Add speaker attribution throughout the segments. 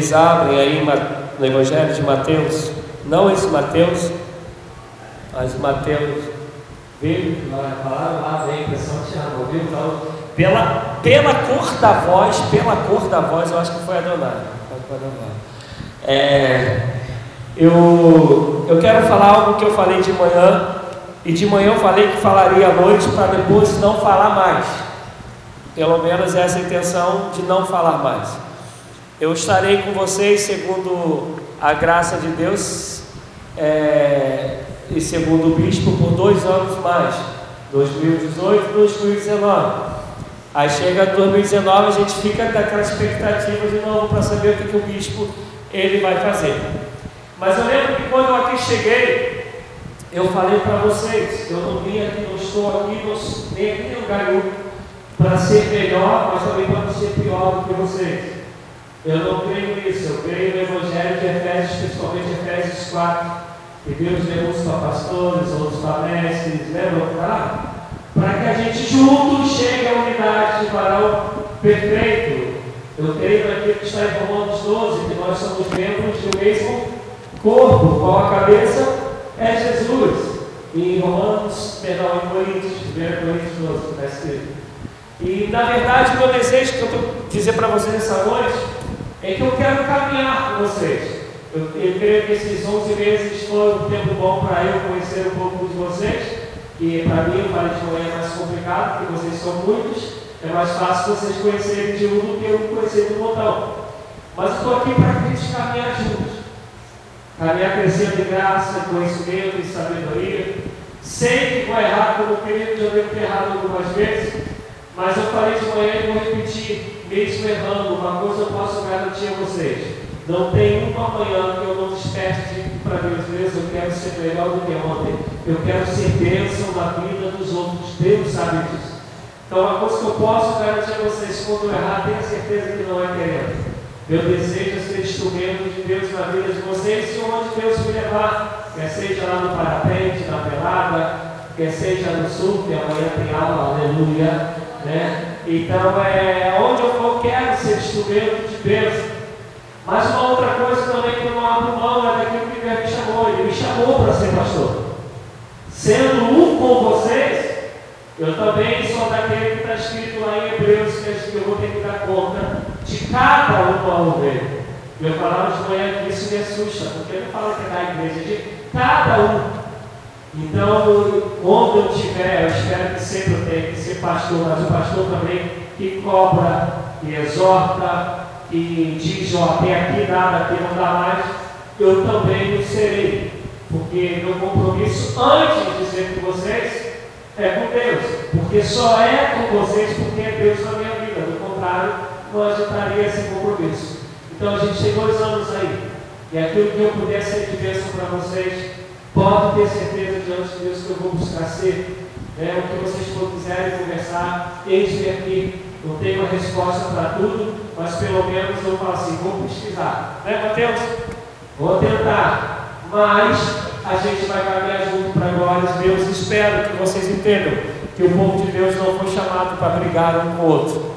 Speaker 1: Vocês abrem aí no Evangelho de Mateus, não esse Mateus, mas Mateus, viu? Falaram lá, vem, impressão que chamou, viu? Então, pela, pela cor da voz, pela cor da voz, eu acho que foi a Donara. É, eu, eu quero falar algo que eu falei de manhã, e de manhã eu falei que falaria à noite para depois não falar mais. Pelo menos essa é a intenção de não falar mais. Eu estarei com vocês, segundo a graça de Deus, é, e segundo o bispo, por dois anos mais 2018 e 2019. Aí chega 2019, a gente fica daquela expectativa de novo para saber o que, que o bispo ele vai fazer. Mas eu lembro que quando eu aqui cheguei, eu falei para vocês, eu não vim aqui, não estou aqui, não, nem aqui no lugar para ser melhor, mas também para ser pior do que vocês. Eu não creio nisso, eu creio no Evangelho de Efésios, principalmente Efésios 4, que Deus deu uns para pastores, outros para mestres, lembram? Tá? Para que a gente juntos chegue à unidade de varão perfeito. Eu creio naquilo que está em Romanos 12, que nós somos membros do mesmo corpo, qual a cabeça é Jesus. E em Romanos, perdão, em Coríntios, 1 Coríntios 12, está escrito. E na verdade, o meu desejo que eu estou dizer para vocês essa noite é que eu quero caminhar com vocês. Eu, eu creio que esses 11 meses foram um tempo bom para eu conhecer um pouco de vocês. E para mim, Vale de Manhã é mais complicado, porque vocês são muitos. É mais fácil vocês conhecerem de um do que eu conhecer do montão. Mas estou aqui para que a gente caminhar juntos. Caminhar crescendo de graça, conhecimento e sabedoria. Sei que vou errar como querido, já devo ter errado algumas vezes. Mas eu falei de manhã e vou repetir, mesmo errando, uma coisa eu posso garantir a vocês. Não tem uma manhã que eu não desperte para Deus, Deus, eu quero ser melhor do que ontem. Eu quero ser bênção na vida dos outros. Deus sabe disso. Então, uma coisa que eu posso garantir a vocês, quando eu errar, tenha certeza que não é querendo. Meu desejo é ser instrumento de Deus na vida de vocês e onde Deus me levar, quer seja lá no parapente, na pelada, quer seja no sul, que amanhã tem aula, aleluia né? Então, é, onde eu for, quero ser instrumento de Deus. Mas uma outra coisa também que eu não abro mão é daquilo que Deus me chamou. Ele me chamou para ser pastor. Sendo um com vocês, eu também sou daquele que está escrito lá em Hebreus, que eu vou ter que dar conta de cada uma ovelha. Eu falava de manhã que isso me assusta, porque eu não falo que é da igreja, de cada um. Então, onde eu estiver, eu espero que sempre eu tenha que ser pastor, mas o pastor também que cobra, que exorta, que diz, ó, tem aqui nada, aqui não dá mais, eu também o serei. Porque meu compromisso antes de ser com vocês é com Deus. Porque só é com vocês porque é Deus na minha vida. Do contrário, não agitaria esse compromisso. Então a gente tem dois anos aí. E aquilo que eu puder ser de bênção para vocês, Pode ter certeza diante de Deus que eu vou buscar ser. É, o que vocês quiserem conversar, eis-me aqui. Não tenho uma resposta para tudo, mas pelo menos eu falo assim, vou pesquisar. Né, Mateus? Vou tentar. Mas a gente vai caminhar junto para glória de Deus. Espero que vocês entendam que o povo de Deus não foi chamado para brigar um com o outro.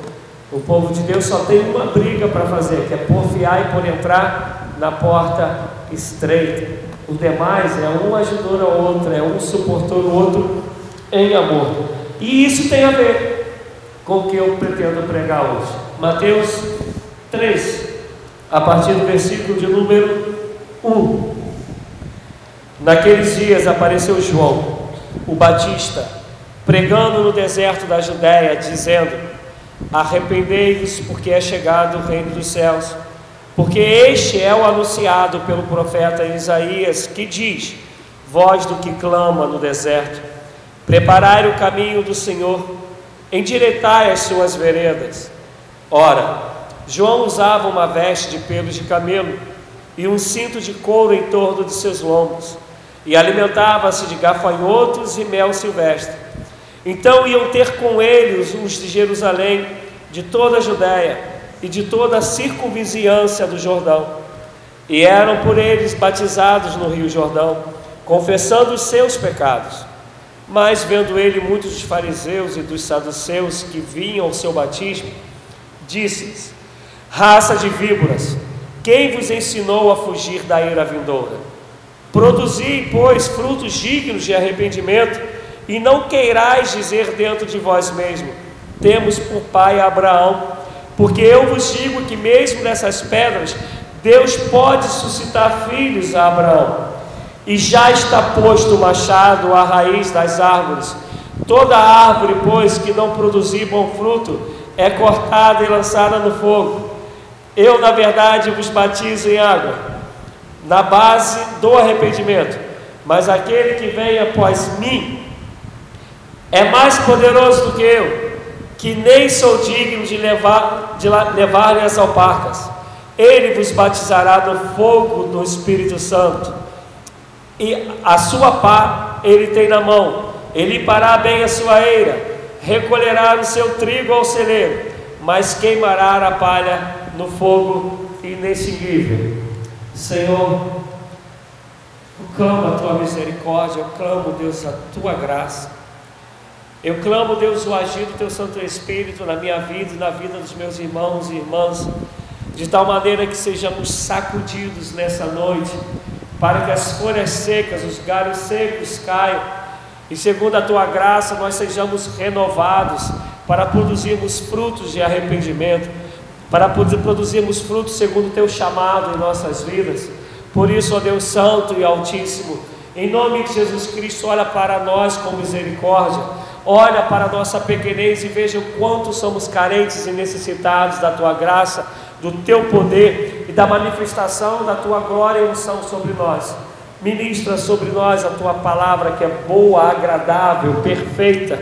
Speaker 1: O povo de Deus só tem uma briga para fazer, que é porfiar e por entrar na porta estreita. O demais é um ajudou ao outro, é um suportou o outro em amor. E isso tem a ver com o que eu pretendo pregar hoje. Mateus 3, a partir do versículo de número 1. Naqueles dias apareceu João, o Batista, pregando no deserto da Judéia, dizendo: Arrependei-vos, porque é chegado o reino dos céus. Porque este é o anunciado pelo profeta Isaías, que diz: Voz do que clama no deserto, preparai o caminho do Senhor, endireitai as suas veredas. Ora, João usava uma veste de pelos de camelo e um cinto de couro em torno de seus lombos, e alimentava-se de gafanhotos e mel silvestre. Então iam ter com ele os de Jerusalém, de toda a Judéia, e de toda a circunvizinhança do Jordão. E eram por eles batizados no Rio Jordão, confessando os seus pecados. Mas, vendo ele muitos dos fariseus e dos saduceus que vinham ao seu batismo, disse-lhes: Raça de víboras, Quem vos ensinou a fugir da ira vindoura? Produzi, pois, frutos dignos de arrependimento, e não queirais dizer dentro de vós mesmo: Temos por pai Abraão, porque eu vos digo que, mesmo nessas pedras, Deus pode suscitar filhos a Abraão. E já está posto o machado à raiz das árvores. Toda árvore, pois, que não produzir bom fruto, é cortada e lançada no fogo. Eu, na verdade, vos batizo em água, na base do arrependimento, mas aquele que vem após mim é mais poderoso do que eu, que nem sou digno de levar de levar-lhe as alparcas. Ele vos batizará no fogo do Espírito Santo, e a sua pá ele tem na mão, ele limpará bem a sua eira, recolherá o seu trigo ao celeiro, mas queimará a palha no fogo inextinguível. Senhor, eu clamo a tua misericórdia, eu clamo, Deus, a tua graça. Eu clamo, Deus, o agir do teu Santo Espírito na minha vida e na vida dos meus irmãos e irmãs, de tal maneira que sejamos sacudidos nessa noite, para que as folhas secas, os galhos secos caiam, e segundo a tua graça nós sejamos renovados para produzirmos frutos de arrependimento para produzirmos frutos segundo o teu chamado em nossas vidas. Por isso, ó Deus Santo e Altíssimo, em nome de Jesus Cristo, olha para nós com misericórdia, olha para a nossa pequenez e veja o quanto somos carentes e necessitados da tua graça, do teu poder e da manifestação da tua glória e unção sobre nós. Ministra sobre nós a tua palavra que é boa, agradável, perfeita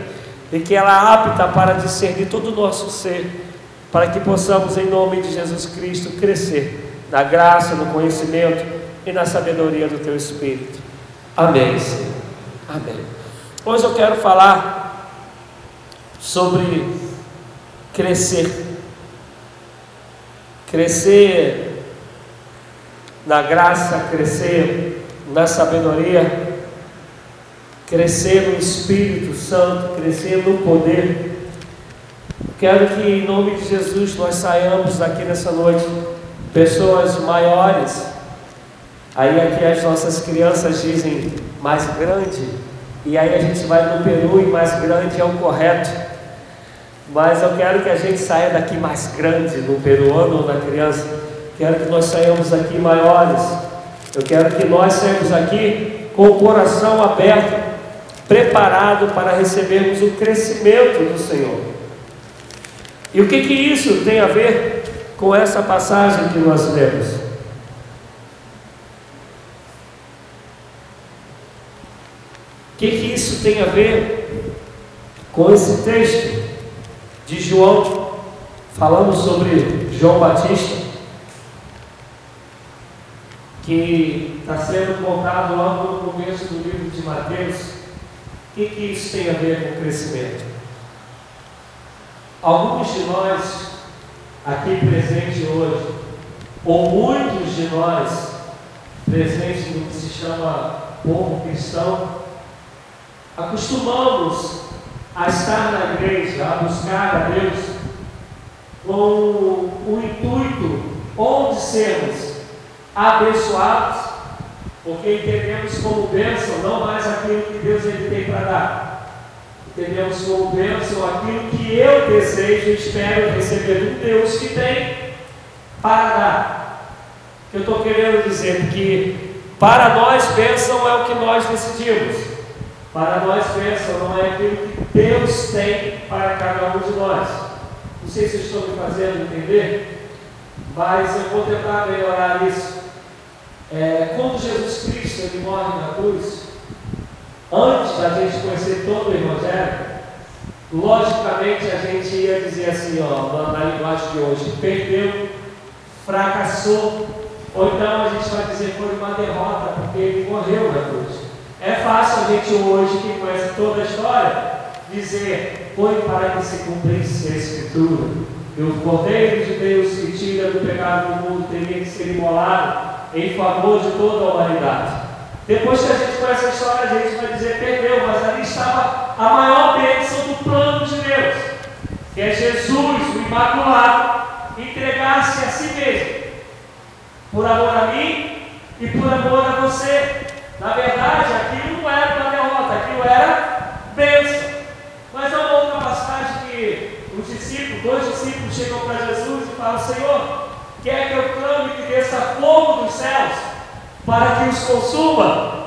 Speaker 1: e que ela é apta para discernir todo o nosso ser para que possamos, em nome de Jesus Cristo, crescer na graça, no conhecimento e na sabedoria do Teu Espírito. Amém, Senhor. Amém. Hoje eu quero falar sobre crescer. Crescer na graça, crescer na sabedoria, crescer no Espírito Santo, crescer no poder Quero que, em nome de Jesus, nós saiamos daqui nessa noite pessoas maiores. Aí aqui as nossas crianças dizem mais grande, e aí a gente vai no Peru e mais grande é o correto. Mas eu quero que a gente saia daqui mais grande no peruano ou na criança. Quero que nós saiamos daqui maiores. Eu quero que nós saímos aqui com o coração aberto, preparado para recebermos o crescimento do Senhor. E o que, que isso tem a ver com essa passagem que nós lemos? O que, que isso tem a ver com esse texto de João, falando sobre João Batista, que está sendo contado logo no começo do livro de Mateus? O que, que isso tem a ver com o crescimento? Alguns de nós aqui presentes hoje, ou muitos de nós presentes no que se chama povo cristão, acostumamos a estar na igreja, a buscar a Deus com o intuito ou de sermos abençoados, porque entendemos como bênção não mais aquilo que Deus ele tem para dar, Entendemos como bênção aquilo que eu desejo e espero receber do Deus que tem para dar. Eu estou querendo dizer que para nós bênção é o que nós decidimos. Para nós bênção não é aquilo que Deus tem para cada um de nós. Não sei se estou me fazendo entender, mas eu vou tentar melhorar isso. É, quando Jesus Cristo ele morre na cruz, Antes da gente conhecer todo o Evangelho, logicamente a gente ia dizer assim, ó, na linguagem de hoje, perdeu, fracassou, ou então a gente vai dizer foi uma derrota, porque ele morreu na cruz. É fácil a gente hoje, que conhece toda a história, dizer, foi para que se cumprisse a Escritura. E o Cordeiro de Deus que tira do pecado do mundo teria que ser imolado em favor de toda a humanidade. Depois que a gente conhece a história, a gente vai dizer perdeu, mas ali estava a maior bênção do plano de Deus, que é Jesus, o Imaculado, entregar-se a si mesmo por amor a mim e por amor a você. Na verdade, era bênção. Mas há uma outra passagem que os discípulos, dois discípulos chegam para Jesus e falam, Senhor, quer que eu clame que desça fogo dos céus para que os consuma?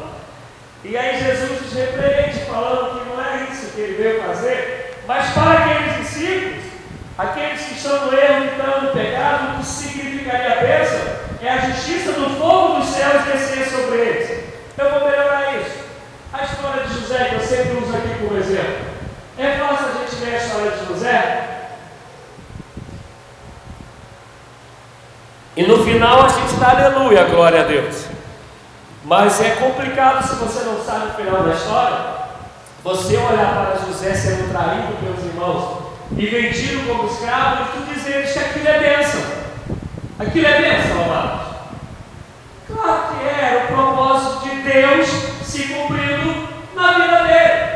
Speaker 1: E aí Jesus os repreende, falando que não é isso que ele veio fazer, mas para aqueles discípulos, aqueles que estão no erro, então no pecado, o que significaria a bênção é a justiça do fogo dos céus descer sobre eles. Eu vou melhorar. A história de José, que eu sempre uso aqui como exemplo. É fácil a gente ver a história de José? E no final a gente dá aleluia, glória a Deus. Mas é complicado se você não sabe o final da história, você olhar para José sendo traído pelos irmãos e vendido como escravo e tu dizeres que aquilo é bênção. Aquilo é bênção, amados. Claro que é, era o propósito de Deus se cumprindo na vida dele.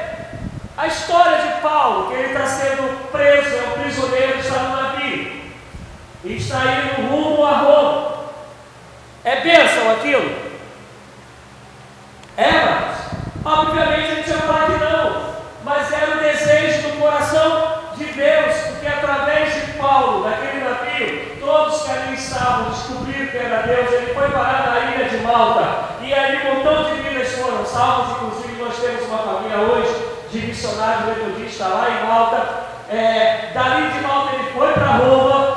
Speaker 1: A história de Paulo, que ele está sendo preso, é um prisioneiro, está no navio e está indo rumo a Roma. É bênção aquilo? É, mas, obviamente a gente vai que não, mas era o desejo do coração de Deus, porque através de Paulo, daquele navio, todos que ali estavam descobriram que era Deus, ele foi parar na ilha de Malta, e ali um montão de vidas foram salvas, inclusive nós temos uma família hoje de missionário metodista lá em Malta. É, dali de Malta ele foi para Roma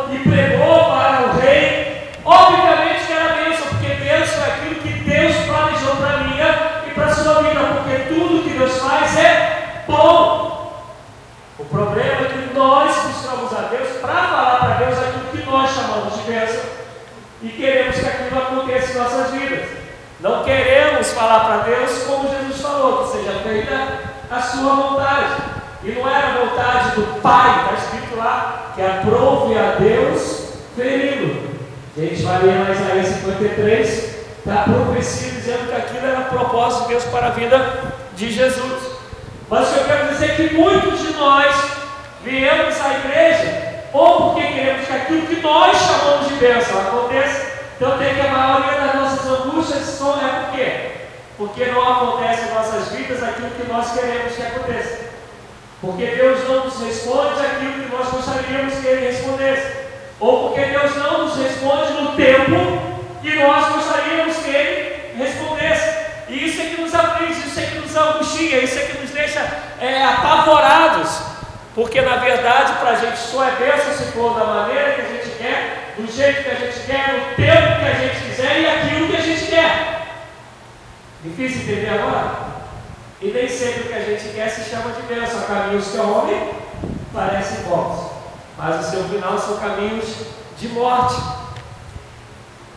Speaker 1: a Deus para falar para Deus aquilo que nós chamamos de bênção e queremos que aquilo aconteça em nossas vidas. Não queremos falar para Deus como Jesus falou, que seja feita a sua vontade. E não era a vontade do Pai, está escrito lá, que aprove a Deus feri-lo. A gente vai ler mais aí 53, está profecia dizendo que aquilo era propósito de Deus para a vida de Jesus. Mas o que eu quero dizer é que muitos de nós viemos à igreja ou porque queremos que aquilo que nós chamamos de bênção aconteça. Então tem que a maioria das nossas angústias é por quê? porque não acontece em nossas vidas aquilo que nós queremos que aconteça. Porque Deus não nos responde aquilo que nós gostaríamos que Ele respondesse. Ou porque Deus não nos responde no tempo que nós gostaríamos que Ele respondesse. E isso é que nos aflige, isso é que nos angustia, isso é que nos deixa é, apavorados. Porque na verdade para a gente só é bênção se for da maneira que a gente quer, do jeito que a gente quer, no tempo que a gente quiser e aquilo que a gente quer. Difícil entender agora? E nem sempre o que a gente quer se chama de bênção. Caminhos que ao homem parecem bons, mas o seu final são caminhos de morte.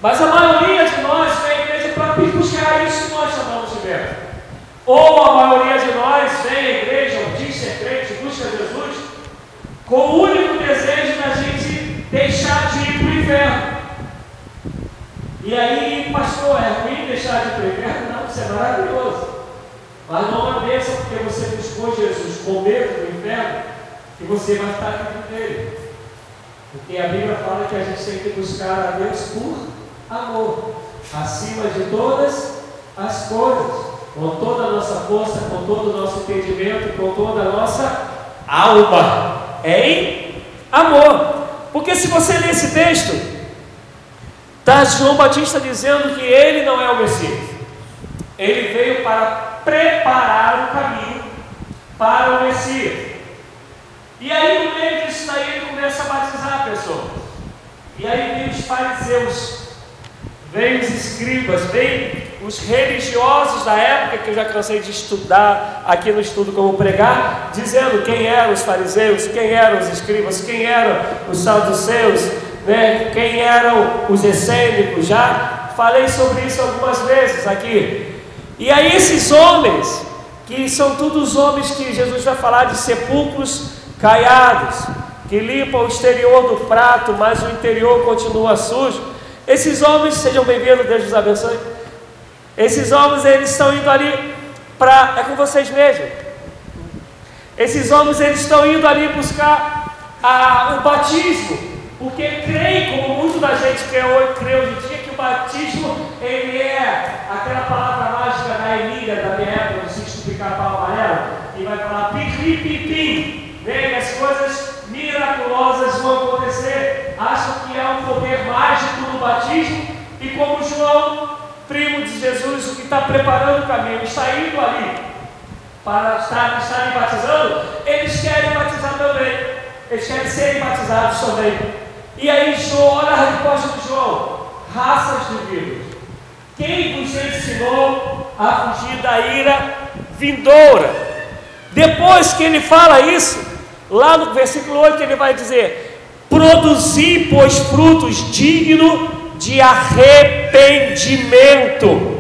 Speaker 1: Mas a maioria de nós vem à igreja para buscar isso que nós chamamos de bênção. Ou a maioria de nós vem à igreja, ou diz ser crente, busca Jesus, com o único desejo da gente deixar de ir para o inferno. E aí, pastor, é ruim deixar de ir para o inferno? Não isso é maravilhoso. Mas não é porque você buscou Jesus com medo do inferno que você vai estar aqui com ele. Porque a Bíblia fala que a gente tem que buscar a Deus por amor, acima de todas as coisas, com toda a nossa força, com todo o nosso entendimento, com toda a nossa alma, em amor. Porque se você ler esse texto, está João Batista dizendo que ele não é o Messias. Ele veio para preparar o caminho para o Messias. E aí, no meio disso daí, ele começa a batizar pessoas. E aí vem os fariseus, vem os escribas, vem os religiosos da época, que eu já cansei de estudar aqui no estudo como pregar, dizendo quem eram os fariseus, quem eram os escribas, quem eram os saduceus, né? quem eram os essênicos. Já falei sobre isso algumas vezes aqui. E aí esses homens, que são todos homens que Jesus vai falar de sepulcros caiados, que limpam o exterior do prato, mas o interior continua sujo. Esses homens, sejam bem-vindos, Deus os abençoe. Esses homens, eles estão indo ali para. É com vocês mesmo. Esses homens, eles estão indo ali buscar a, o batismo, porque creem, como muito da gente crê crê hoje em dia, que o batismo ele é aquela palavra mágica da Emília da minha época, no sítio do pica-pau amarelo, e vai falar pim-pim-pim, vem, as coisas miraculosas vão acontecer. Acham que é um poder mágico no batismo, e como João, primo de Jesus, que está preparando o caminho, está indo ali para estar, estarem batizando, eles querem batizar também. Eles querem serem batizados também. E aí, João, olha a resposta de João: raças de vírus. Quem vos ensinou a fugir da ira vindoura? Depois que ele fala isso, lá no versículo 8 ele vai dizer: Produzi, pois, frutos dignos de arrependimento.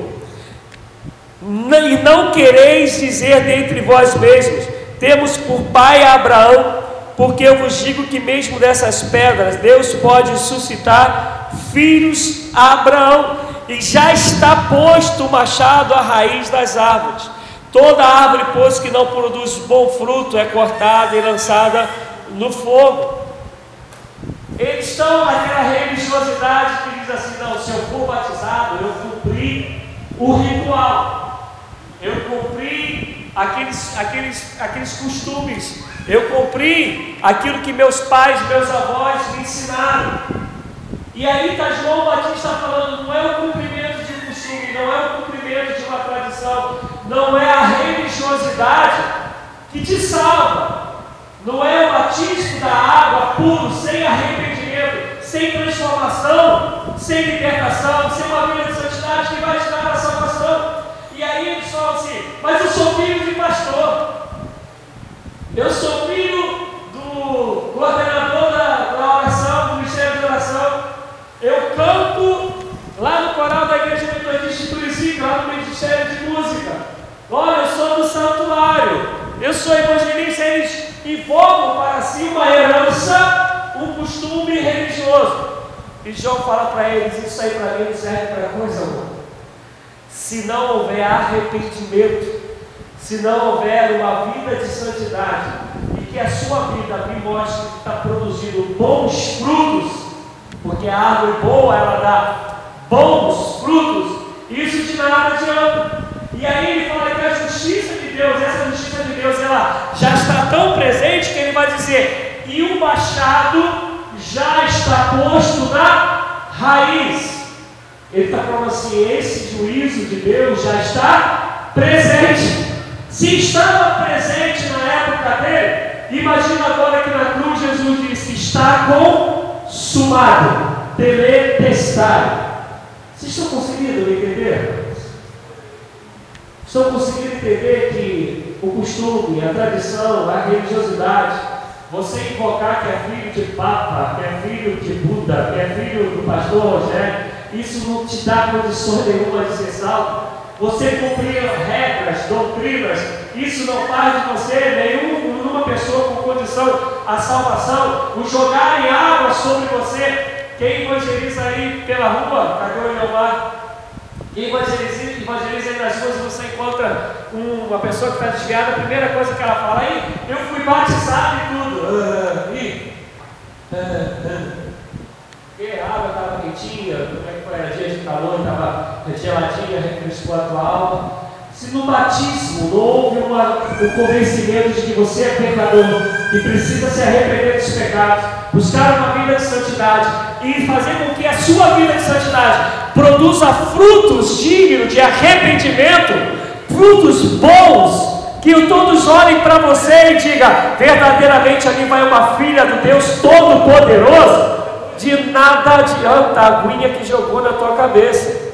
Speaker 1: E não quereis dizer dentre vós mesmos: Temos por pai Abraão porque eu vos digo que mesmo dessas pedras Deus pode suscitar filhos a Abraão, e já está posto o machado à raiz das árvores. Toda árvore, pois, que não produz bom fruto é cortada e lançada no fogo. Eles estão naquela religiosidade que diz assim: não, se eu for batizado, eu cumpri o ritual, eu cumpri aqueles, aqueles, aqueles costumes eu cumpri aquilo que meus pais, meus avós me ensinaram. E aí está João Batista falando, não é o cumprimento de um costume, não é o cumprimento de uma tradição, não é a religiosidade que te salva. Não é o batismo da água puro, sem arrependimento, sem transformação, sem libertação, sem uma vida de santidade que vai te dar a salvação. E aí eles falam assim, mas eu sou filho de pastor. Eu sou filho do coordenador da, da oração, do Ministério de Oração. Eu canto lá no coral da Igreja Metodista de Turizica, lá no Ministério de Música. Olha, eu sou do santuário. Eu sou evangelista. Eles invocam para si uma herança, um costume religioso. E João fala para eles: Isso aí para mim não serve para coisa alguma. Se não houver arrependimento, se não houver uma vida de santidade e que a sua vida me mostre que está produzindo bons frutos, porque a árvore boa ela dá bons frutos, isso de nada adianta. E aí ele fala que a justiça de Deus, essa justiça de Deus, ela já está tão presente que ele vai dizer: e o machado já está posto na raiz. Ele está falando assim: esse juízo de Deus já está presente. Se estava presente na época dele, imagina agora que na cruz Jesus disse: está consumado, teletestado. Vocês estão conseguindo entender? Estão conseguindo entender que o costume, a tradição, a religiosidade, você invocar que é filho de Papa, que é filho de Buda, que é filho do pastor Rogério, isso não te dá condições nenhuma de ser salvo. Você cumprir regras, doutrinas, isso não faz de você nenhum, nenhuma pessoa com condição a salvação. O jogar em água sobre você, quem evangeliza aí pela rua, cadê o Leomar? Quem evangeliza, evangeliza aí nas ruas, você encontra uma pessoa que está desviada, a primeira coisa que ela fala aí, eu fui batizado e tudo. Uh, e, uh. Porque a água estava quentinha, como é que foi a dia de calor, estava geladinha, refrescou a tua alma. No batismo houve uma, um convencimento de que você é pecador e precisa se arrepender dos pecados, buscar uma vida de santidade e fazer com que a sua vida de santidade produza frutos dignos de arrependimento, frutos bons, que todos olhem para você e digam: verdadeiramente ali vai uma filha do Deus Todo-Poderoso de nada adianta a aguinha que jogou na tua cabeça.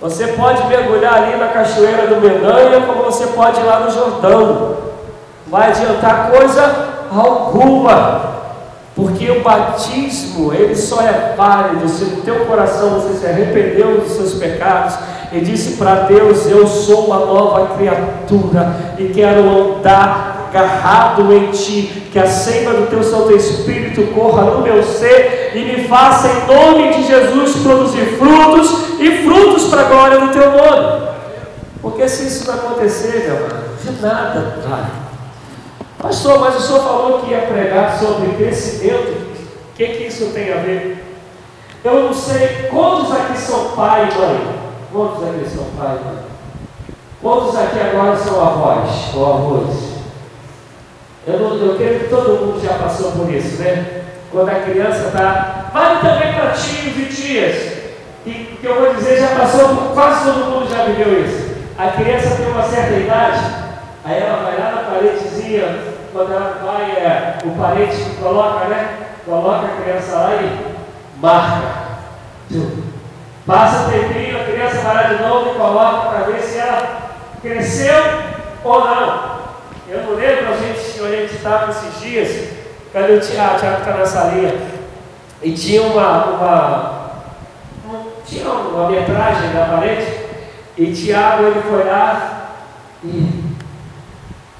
Speaker 1: Você pode mergulhar ali na cachoeira do Mendanha, como você pode ir lá no Jordão. Vai adiantar coisa alguma. Porque o batismo, ele só é válido se no teu coração você se arrependeu dos seus pecados e disse para Deus: Eu sou uma nova criatura e quero andar agarrado em ti, que a seiva do teu Santo Espírito corra no meu ser e me faça, em nome de Jesus, produzir frutos e frutos para a glória do teu nome. Porque se isso não acontecer, meu amado, de nada vai. Pastor, mas o senhor falou que ia pregar sobre crescimento. O que, que isso tem a ver? Eu não sei quantos aqui são pai e mãe. Quantos aqui são pai e mãe? Quantos aqui agora são avós ou avós? Eu, não, eu creio que todo mundo já passou por isso, né? Quando a criança está. Vale também para tios e tias. E que eu vou dizer, já passou por quase todo mundo já viveu isso. A criança tem uma certa idade, aí ela vai lá na paredezinha, quando ela vai, é, o parente coloca, né? Coloca a criança lá e marca. Passa o tempinho, a criança vai lá de novo e coloca para ver se ela cresceu ou não. Eu não lembro, a gente, a gente estava esses dias, cadê o Tiago? O Tiago está na salinha. E tinha uma, uma, tinha uma metragem na parede, e Tiago ele foi lá e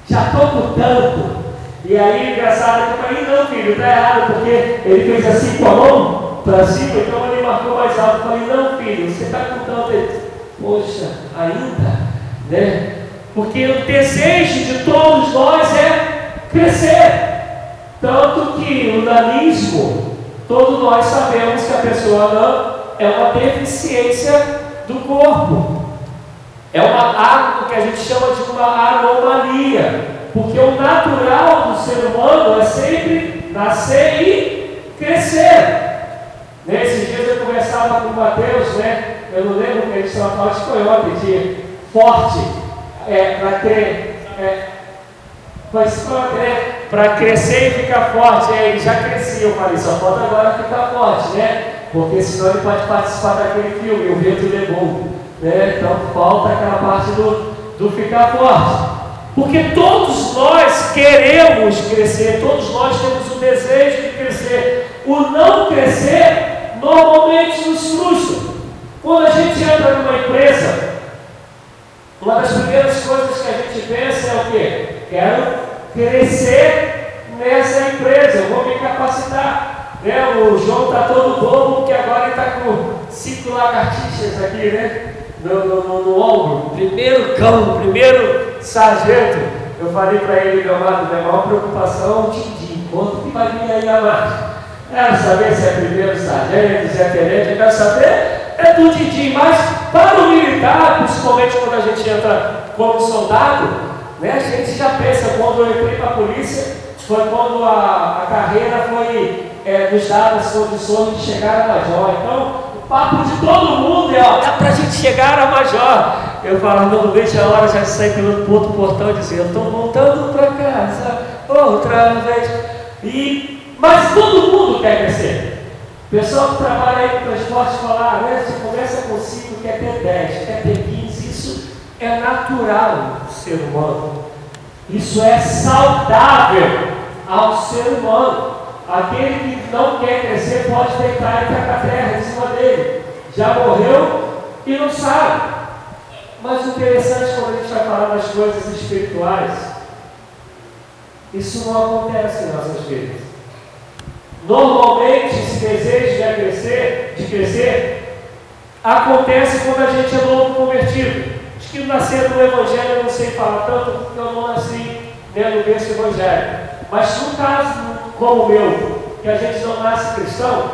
Speaker 1: já estou com tanto. E aí, engraçado, eu falei, não, filho, está errado, porque ele fez assim com a mão para cima, então ele marcou mais alto. Eu falei, não, filho, você está com tanto. Ele, Poxa, ainda? Né? Porque o desejo de todos nós é crescer. Tanto que o nanismo, todos nós sabemos que a pessoa não é uma deficiência do corpo. É uma, algo que a gente chama de uma anomalia. Porque o natural do ser humano é sempre nascer e crescer. Nesses dias eu conversava com o Mateus, né? Eu não lembro que ele estava falando, acho que foi ontem, forte, é, para ter. É, para crescer e ficar forte. É, ele já crescia, eu falei, só falta agora ficar forte, né? Porque senão ele pode participar daquele filme, O Vento Levou. Né? Então falta aquela parte do, do ficar forte. Porque todos nós queremos crescer, todos nós temos o desejo de crescer. O não crescer normalmente nos frustra. Quando a gente entra numa empresa, uma das primeiras coisas que a gente pensa é o quê? Quero crescer nessa empresa, eu vou me capacitar. Né? O João está todo bobo porque agora está com cinco lagartixas aqui, né? No, no, no, no ombro. Primeiro cão, primeiro sargento. Eu falei para ele, meu amado, minha maior preocupação é o Tindim. Quanto que vai vir aí a mais? Quero saber se é primeiro sargento, se é tenente, eu quero saber é do Didi, mas para o militar, principalmente quando a gente entra como soldado, né, a gente já pensa, quando eu entrei para a polícia, foi quando a, a carreira foi é, nos as condições de chegar a major. Então, o papo de todo mundo é, ó, dá para a gente chegar a major. Eu falo, não vejo a hora já de sair pelo outro portão e dizer, eu estou voltando para casa outra vez. E, mas todo mundo quer crescer. Pessoal que trabalha aí no transporte escolar, né? Você começa com 5, quer ter 10, quer ter 15, isso é natural do ser humano. Isso é saudável ao ser humano. Aquele que não quer crescer pode deitar e tacar terra em cima dele. Já morreu e não sabe. Mas o interessante quando a gente vai falar das coisas espirituais, isso não acontece em nossas vidas. Normalmente, esse desejo de crescer, de crescer acontece quando a gente é novo convertido. Acho que nascer no Evangelho eu não sei falar tanto porque eu não nasci né, no berço evangélico. Mas num caso como o meu, que a gente não nasce cristão,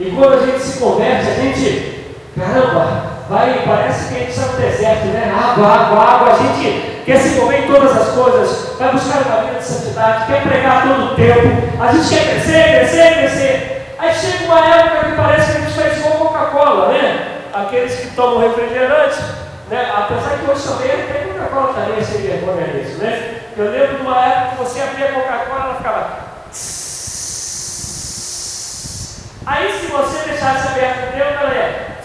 Speaker 1: e quando a gente se converte, a gente, caramba, vai, parece que a gente está no deserto, né? Água, água, água, a gente quer se envolver em todas as coisas, vai buscar uma vida de santidade, quer pregar todo o tempo, a gente quer crescer, crescer, crescer. Aí chega uma época que parece que a gente faz igual Coca-Cola, né? Aqueles que tomam refrigerante, né? Apesar que hoje também tem Coca-Cola também sem vergonha nisso, né? Eu lembro de uma época que você abria a Coca-Cola, ela ficava. Aí se você deixasse aberto o ela é.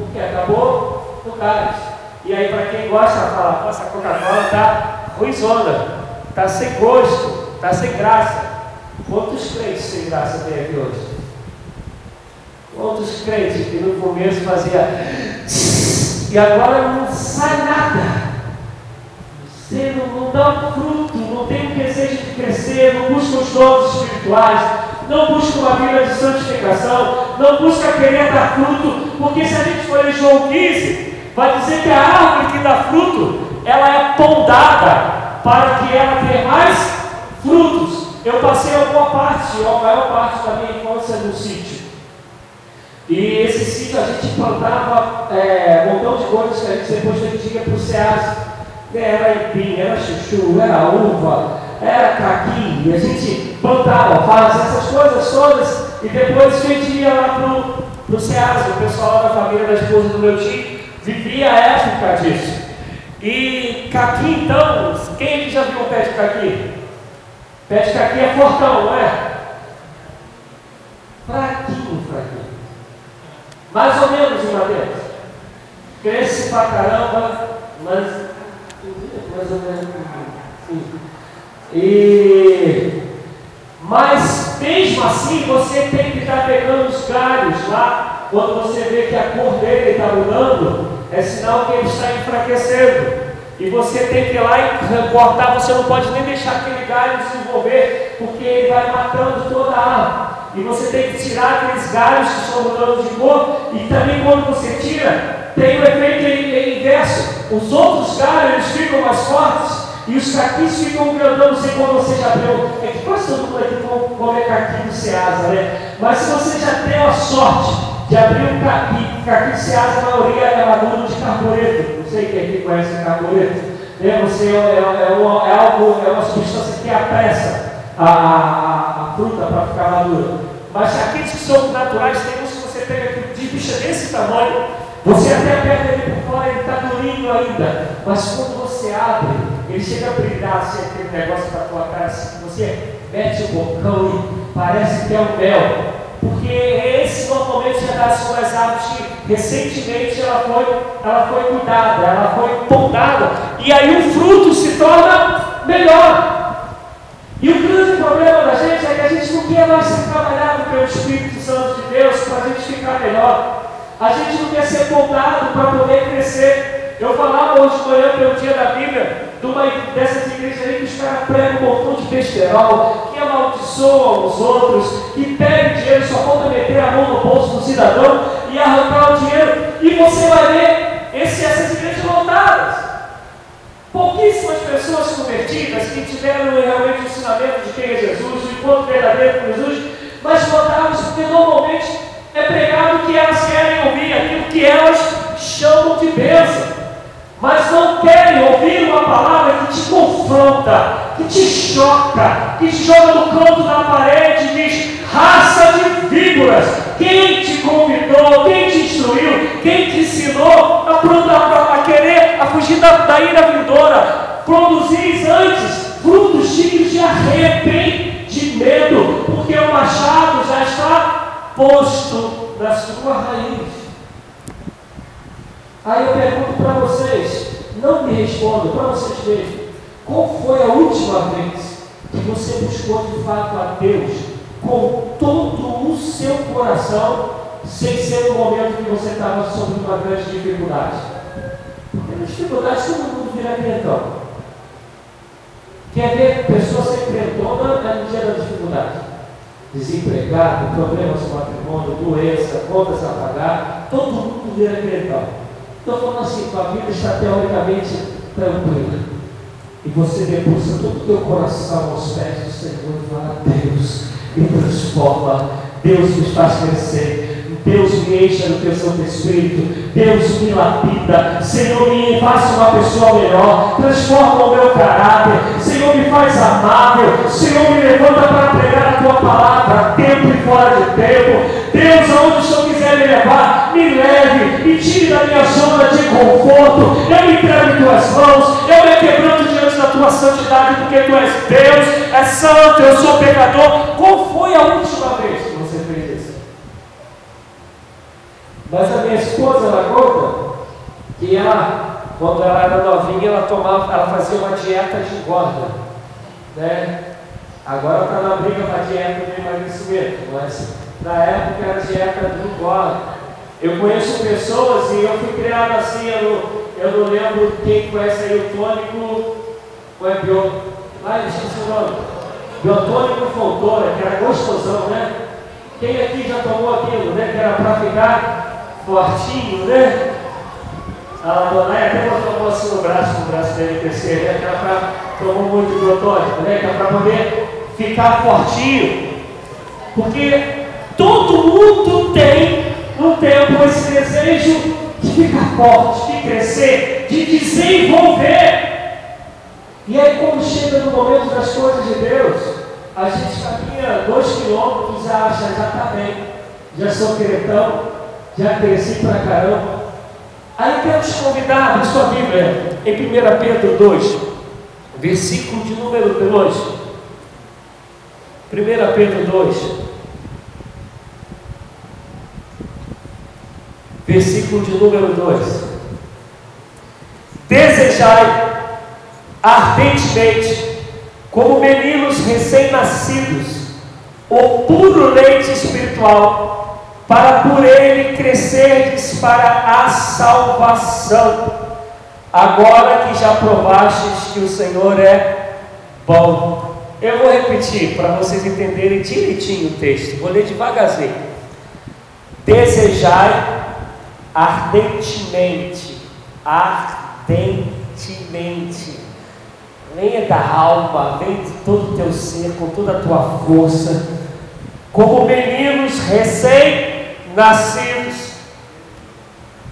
Speaker 1: Porque acabou o cálice. E aí, para quem gosta, fala: nossa, a Coca-Cola está ruizona, está sem gosto, está sem graça. Quantos crentes sem graça tem aqui hoje? Quantos crentes que no começo fazia e agora não sai nada? Você não, não dá fruto, não tem o desejo de crescer, não busca os dons espirituais, não busca uma vida de santificação, não busca querer dar fruto, porque se a gente for em João 15, vai dizer que a árvore que dá fruto, ela é podada para que ela tenha mais frutos. eu passei alguma parte, a maior parte da minha infância no sítio. E esse sítio a gente plantava é, um montão de coisas que a gente depois vendia para o SEAS. Era empim, era chuchu, era uva, era caqui. E a gente plantava, fazia essas coisas todas e depois vendia lá para o SEAS. O pessoal da família da esposa do meu tio vivia a época disso. E caqui então, quem aqui já viu um pé de caqui? Pé de caqui é fortão, não é? Fraquinho, fraquinho. Mais ou menos uma vez. Cresce pra caramba, mas mais ou menos. E mas mesmo assim você tem que estar pegando os galhos lá, quando você vê que a cor dele está mudando, é sinal que ele está enfraquecendo. E você tem que ir lá e cortar, você não pode nem deixar aquele galho desenvolver, porque ele vai matando toda a árvore. E você tem que tirar aqueles galhos que estão mudando de cor, e também quando você tira, tem o efeito inverso. Os outros galhos eles ficam mais fortes, e os caquis ficam grandão, não sei quando você já deu. É que quase todo mundo aqui come caqui do Ceasa, né? Mas se você já deu a sorte de abrir um caqui, caqui Ceasa, a maioria é maduro de carbureto. Não sei quem aqui conhece carbureto. Né? Você é, é, é, uma, é, algo, é uma substância que apressa a, a, a fruta para ficar madura. Mas aqueles que são naturais, tem uns que você pega de bicha desse tamanho, você até pega ele por fora, ele está durinho ainda. Mas quando você abre, ele chega a brilhar assim, aquele negócio para tua cara, assim, você mete o bocão e parece que é um mel. Porque esse normalmente é das suas árvores que recentemente ela foi, ela foi cuidada, ela foi podada, e aí o fruto se torna melhor. E o grande problema da gente é que a gente não quer mais ser trabalhado pelo Espírito Santo de Deus para a gente ficar melhor. A gente não quer ser podado para poder crescer. Eu falava hoje de manhã pelo dia da Bíblia, de uma dessas igrejas aí que os caras pregam um montão de besterol, que amaldiçoam os outros, que pedem dinheiro, só falta meter a mão no bolso do cidadão e arrancar o dinheiro. E você vai ver esse, essas igrejas lotadas. Pouquíssimas pessoas convertidas que tiveram realmente o ensinamento de quem é Jesus, o encontro verdadeiro com Jesus, mas lotadas porque normalmente é pregado o que elas querem ouvir, aquilo que elas chamam de bênção. Mas não querem ouvir uma palavra que te confronta, que te choca, que te joga no canto da parede e diz: raça de víboras, quem te convidou, quem te instruiu, quem te ensinou a, a, a querer, a fugir da, da ira vindoura, produzis antes frutos dignos de arrependimento, porque o machado já está posto na sua raiz. Aí eu pergunto para vocês, respondam, para vocês mesmos, qual foi a última vez que você buscou de fato a Deus com todo o seu coração, sem ser no momento que você estava sob uma grande dificuldade? Porque nas dificuldades todo mundo vira crentão. Quer ver pessoa ser crentona é no dia da dificuldade? Desempregado, problemas com matrimônio, doença, contas a pagar, todo mundo vira crentão. Estou falando assim, tua vida está teoricamente tranquila. E você debruça todo o teu coração aos pés do Senhor e fala, Deus, me transforma, Deus me faz crescer. Deus me encha do teu Santo Espírito, Deus me lapida, Senhor me faz uma pessoa melhor, transforma o meu caráter, Senhor me faz amável, Senhor me levanta para pregar a tua palavra, tempo e fora de tempo, Deus, aonde o Me levar, me leve, me tire da minha zona de conforto, eu me entrego em tuas mãos, eu me quebrando diante da tua santidade, porque tu és Deus, é santo, eu sou pecador. Qual foi a última vez que você fez isso? Mas a minha esposa, ela conta que ela, quando ela era novinha, ela tomava, ela fazia uma dieta de engorda, né? Agora está na briga para a dieta de emagrecimento, mas na época era dieta do engorda. Eu conheço pessoas e eu fui criado assim, eu não, eu não lembro quem conhece aí o tônico, ou é bio, lá esqueci o nome, biotônico Fontoura, que era gostosão, né? Quem aqui já tomou aquilo, né? Que era para ficar fortinho, né? A dona até botou assim no braço, no braço dele crescer, né? Que era para tomar muito biotônico, né? Que era para poder ficar fortinho. Porque todo mundo tem no tempo esse desejo de ficar forte, de crescer, de desenvolver. E aí quando chega no momento das coisas de Deus, a gente caminha dois quilômetros e acha, já está bem, já sou queretão, já cresci pra caramba. Aí quero te convidar, abrir sua Bíblia, em 1 Pedro 2, versículo de número 2. 1 Pedro 2. Versículo de número 2. Desejai ardentemente, como meninos recém-nascidos, o puro leite espiritual para por ele crescerdes para a salvação, agora que já provastes que o Senhor é bom. Eu vou repetir para vocês entenderem direitinho o texto, vou ler devagarzinho. Desejai ardentemente, ardentemente, venha da alma, vem de todo o teu ser, com toda a tua força, como meninos recém nascidos.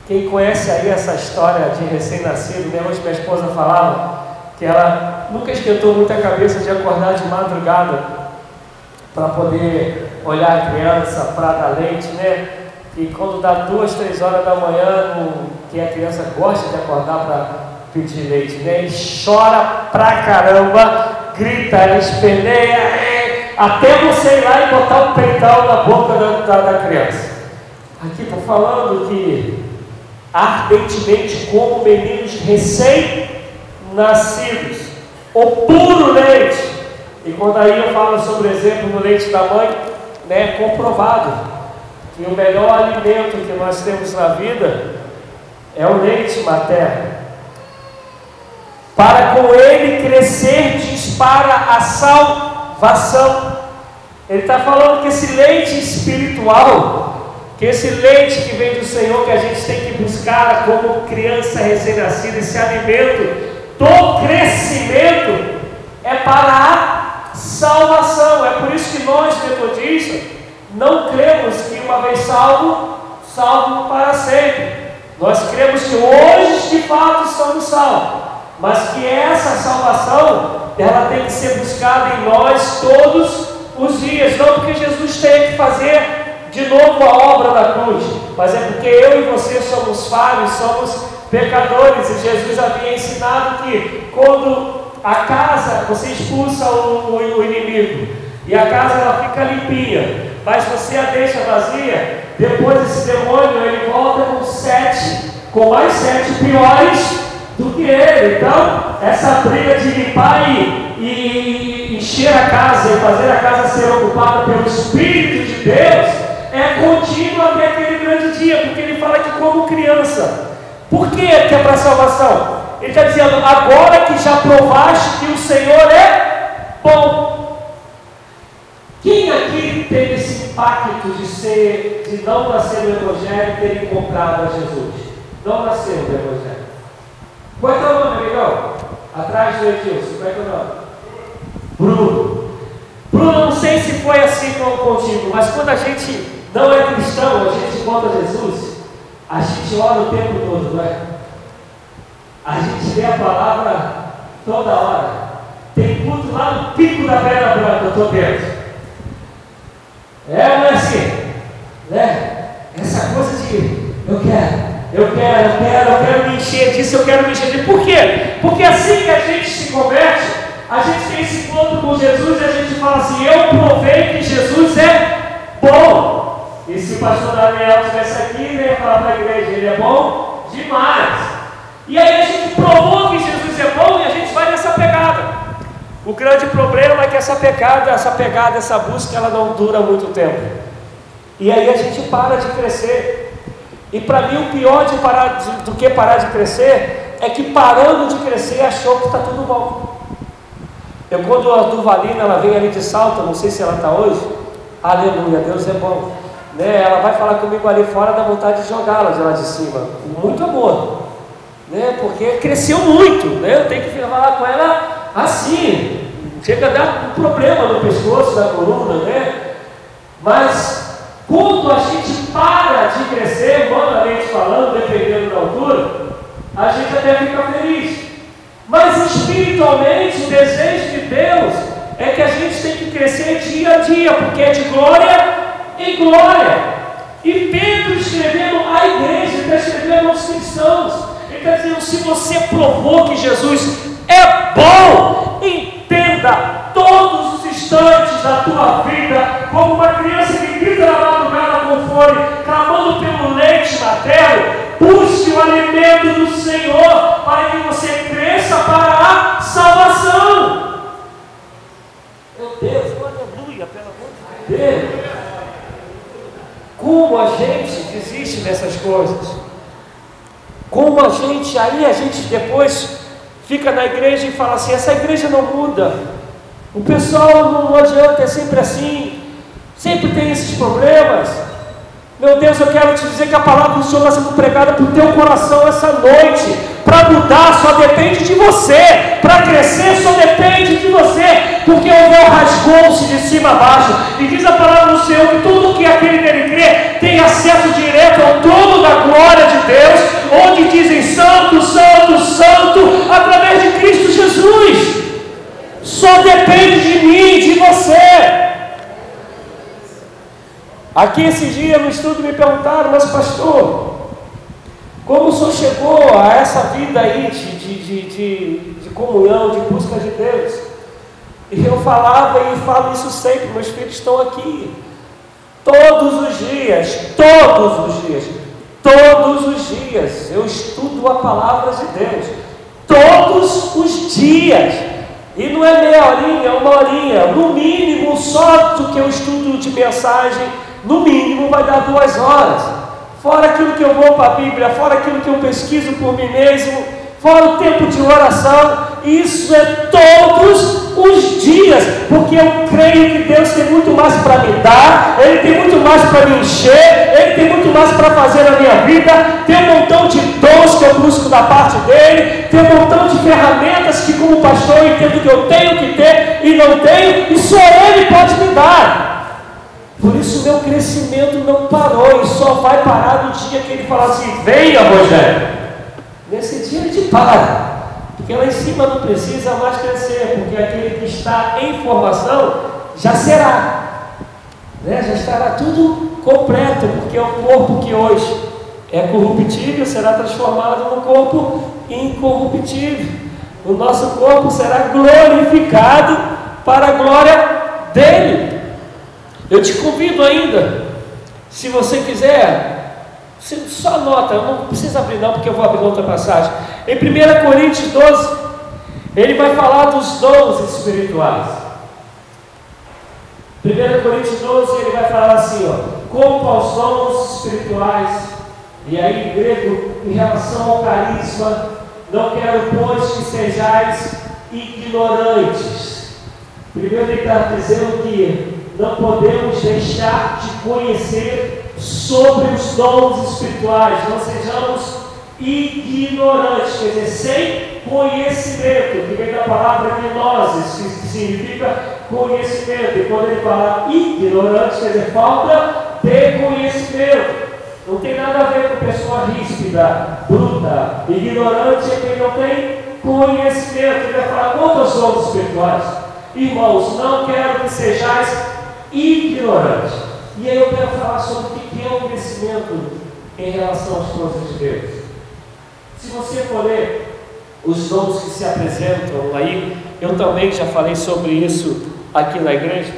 Speaker 1: Quem conhece aí essa história de recém-nascido, né? Hoje minha esposa falava que ela nunca esquentou muita cabeça de acordar de madrugada para poder olhar a criança, para dar leite, né? E quando dá duas, três horas da manhã, que a criança gosta de acordar para pedir leite, né? E chora pra caramba, grita, esperneia, até você ir lá e botar o um peitão na boca da, da, da criança. Aqui está falando que ardentemente como meninos recém-nascidos, o puro leite. E quando aí eu falo sobre o exemplo do leite da mãe, né, comprovado que o melhor alimento que nós temos na vida é o leite materno. Para com ele crescer para a salvação. Ele está falando que esse leite espiritual que esse leite que vem do Senhor, que a gente tem que buscar como criança recém-nascida, esse alimento do crescimento, é para a salvação. É por isso que nós, metodistas, não cremos que uma vez salvo, salvo para sempre. Nós cremos que hoje de fato somos salvos, mas que essa salvação ela tem que ser buscada em nós todos os dias, não porque Jesus tem que fazer de novo a obra da cruz, mas é porque eu e você somos falhos, somos pecadores, e Jesus havia ensinado que quando a casa, você expulsa o, o, o inimigo, e a casa ela fica limpinha, mas você a deixa vazia, depois esse demônio ele volta com sete, com mais sete piores do que ele. Então, essa briga de limpar e, e encher a casa e fazer a casa ser ocupada pelo Espírito de Deus é contínuo até aquele grande dia, porque ele fala que como criança. Por que que é para salvação? Ele está dizendo, agora que já provaste que o Senhor é bom. Quem aqui teve esse impacto de ser, de não nascer no Evangelho e ter encontrado a Jesus? Não nasceu no Evangelho. Qual é o nome, amigão? Atrás do Edilson, qual é o nome? Bruno. Bruno, não sei se foi assim contigo, mas quando a gente não é cristão, a gente encontra Jesus, a gente ora o tempo todo, não é? A gente lê a palavra toda hora. Tem culto lá no pico da pedra branca, eu estou dentro. É assim? Né? Essa coisa de eu quero, eu quero, eu quero, eu quero me encher disso, eu quero me encher disso. Por quê? Porque assim que a gente se converte, a gente tem esse encontro com Jesus e a gente fala assim, eu provei que Jesus é bom. E se o pastor Daniel estivesse aqui, ele ia falar para a igreja, ele é bom demais. E aí a gente provou que Jesus é bom e a gente vai nessa pegada. O grande problema é que essa pegada, essa pegada, essa busca, ela não dura muito tempo. E aí a gente para de crescer. E para mim o pior de parar de, do que parar de crescer é que parando de crescer achou que está tudo bom. Eu quando a Duvalina ela vem ali de salto, não sei se ela está hoje, aleluia, Deus é bom né, ela vai falar comigo ali fora da vontade de jogá-la de lá de cima, muito amor, né, porque cresceu muito, né, eu tenho que falar com ela assim, chega a dar um problema no pescoço, da coluna, né? Mas quando a gente para de crescer, humanamente falando, dependendo da altura, a gente até fica feliz. Mas espiritualmente, o desejo de Deus é que a gente tem que crescer dia a dia, porque é de glória em glória. E Pedro escrevendo à igreja, está escrevendo aos cristãos, ele está dizendo: se você provou que Jesus é bom, entenda todos os instantes da tua vida, como uma criança que grita na madrugada com fome, clamando pelo leite materno, busque o alimento do Senhor para que você cresça para a salvação. Meu Deus, aleluia, pelo amor de Deus. Como a gente desiste dessas coisas? Como a gente, aí a gente depois fica na igreja e fala assim: essa igreja não muda, o pessoal não, adianta, é sempre assim, sempre tem esses problemas. Meu Deus, eu quero te dizer que a palavra do Senhor está sendo pregada para o teu coração essa noite. Para mudar só depende de você. Para crescer só depende de você. Porque o véu rasgou-se de cima a baixo. E diz a palavra do Senhor que tudo que aquele nele crê tem acesso direto ao trono da glória de Deus. Onde dizem santo, santo, santo, através de Cristo Jesus. Só depende de mim, de você. Aqui esse dia no estudo me perguntaram, mas pastor, como o senhor chegou a essa vida aí de, de, de, de, de comunhão, de busca de Deus? E eu falava e falo isso sempre, meus filhos estão aqui. Todos os dias, todos os dias, todos os dias eu estudo a palavra de Deus. Todos os dias. E não é meia horinha, é uma horinha. No mínimo, só do que eu estudo de mensagem no mínimo vai dar duas horas. Fora aquilo que eu vou para a Bíblia, fora aquilo que eu pesquiso por mim mesmo, fora o tempo de oração, isso é todos os dias, porque eu creio que Deus tem muito mais para me dar, Ele tem muito mais para me encher, Ele tem muito mais para fazer na minha vida, tem um montão de dons que eu busco da parte dEle, tem um montão de ferramentas que, como pastor, eu entendo que eu tenho que ter e não tenho, e só Ele pode me dar. Por isso meu crescimento não parou e só vai parar no dia que ele falar assim, venha Rogério. Nesse dia ele para. Porque lá em cima não precisa mais crescer, porque aquele que está em formação já será. Né? Já estará tudo completo, porque é o corpo que hoje é corruptível será transformado num corpo incorruptível. O nosso corpo será glorificado para a glória dele. Eu te convido ainda, se você quiser, só anota, não precisa abrir não, porque eu vou abrir outra passagem. Em 1 Coríntios 12, ele vai falar dos dons espirituais. 1 Coríntios 12, ele vai falar assim, ó, como aos dons espirituais, e aí em grego, em relação ao carisma, não quero, pois, que sejais ignorantes. Primeiro ele está dizendo que não podemos deixar de conhecer sobre os dons espirituais, não sejamos ignorantes, quer dizer, sem conhecimento, que vem da palavra gnoses, que significa conhecimento, e quando ele fala ignorante, quer dizer, falta de conhecimento. Não tem nada a ver com pessoa ríspida, bruta. Ignorante é quem não tem conhecimento. Ele vai falar quantos dons espirituais. Irmãos, não quero que sejais ignorante. E aí eu quero falar sobre o que é o crescimento em relação às coisas de Deus. Se você for ler os dons que se apresentam aí, eu também já falei sobre isso aqui na igreja.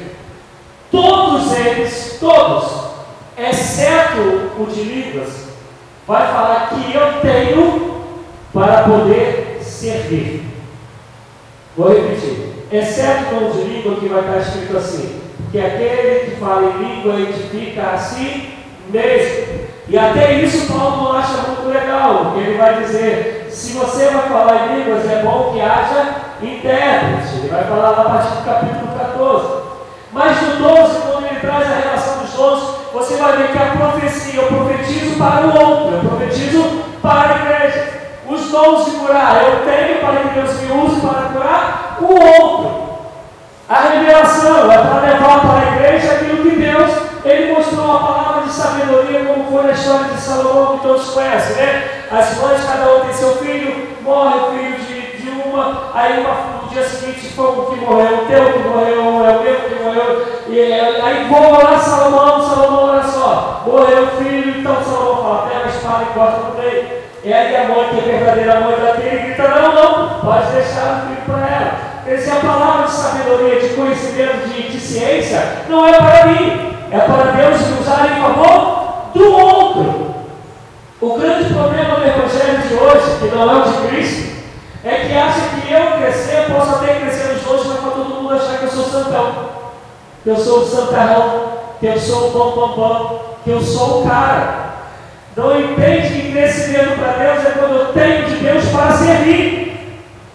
Speaker 1: Todos eles, todos, exceto o de línguas, vai falar que eu tenho para poder servir. Vou repetir. Exceto o dom de língua que vai estar escrito assim: que aquele que fala em língua edifica a si mesmo. E até isso Paulo não acha muito legal, porque ele vai dizer, se você vai falar em línguas, é bom que haja intérprete. Ele vai falar lá a partir do capítulo 14. Mas no 12, quando ele traz a relação dos dons, você vai ver que a profecia, eu profetizo para o outro, eu profetizo para a igreja. Os dons de curar, eu tenho para que Deus me use para curar o outro. A revelação é para levar para a igreja aquilo que Deus, Ele mostrou a palavra de sabedoria, como foi na história de Salomão, que todos conhecem, né? As mães, cada um tem seu filho, morre o filho de, de uma, aí uma, no dia seguinte foi o que morreu, o teu que morreu, é o meu que morreu, e aí voa lá Salomão, Salomão, olha só, morreu o filho, então Salomão fala, pega a espada e corta no meio. E aí a mãe, que é verdadeira mãe da filha, grita, não, não, pode deixar o filho para ela. Quer dizer, a palavra de sabedoria, de conhecimento, de, de ciência, não é para mim, é para Deus usar em favor do outro. O grande problema do Evangelho de hoje, que não é o de Cristo, é que acha que eu crescer, posso até crescer nos dois, mas para todo mundo achar que eu sou santão, que eu sou o santarrão, que eu sou o pão, pão, pão, que eu sou o cara. Não entende que crescimento para Deus é quando eu tenho de Deus para servir.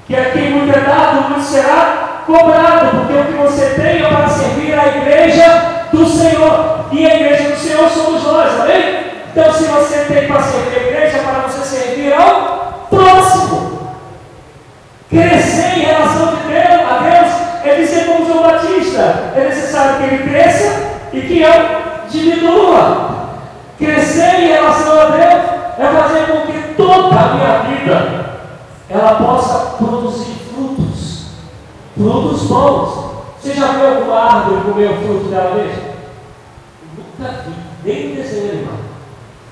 Speaker 1: Que a quem muito é dado, muito será cobrado, porque o que você tem é para servir a igreja do Senhor. E a igreja do Senhor somos nós, amém? Então, se você tem para servir a igreja, para você servir ao próximo. Crescer em relação de Deus, a Deus é dizer como João Batista: é necessário que ele cresça e que eu diminua. Crescer em relação a Deus é fazer com que toda a minha vida ela possa produzir frutos, frutos bons. Você já viu alguma árvore comer o fruto dela mesmo? Nunca vi, nem no desenho animado.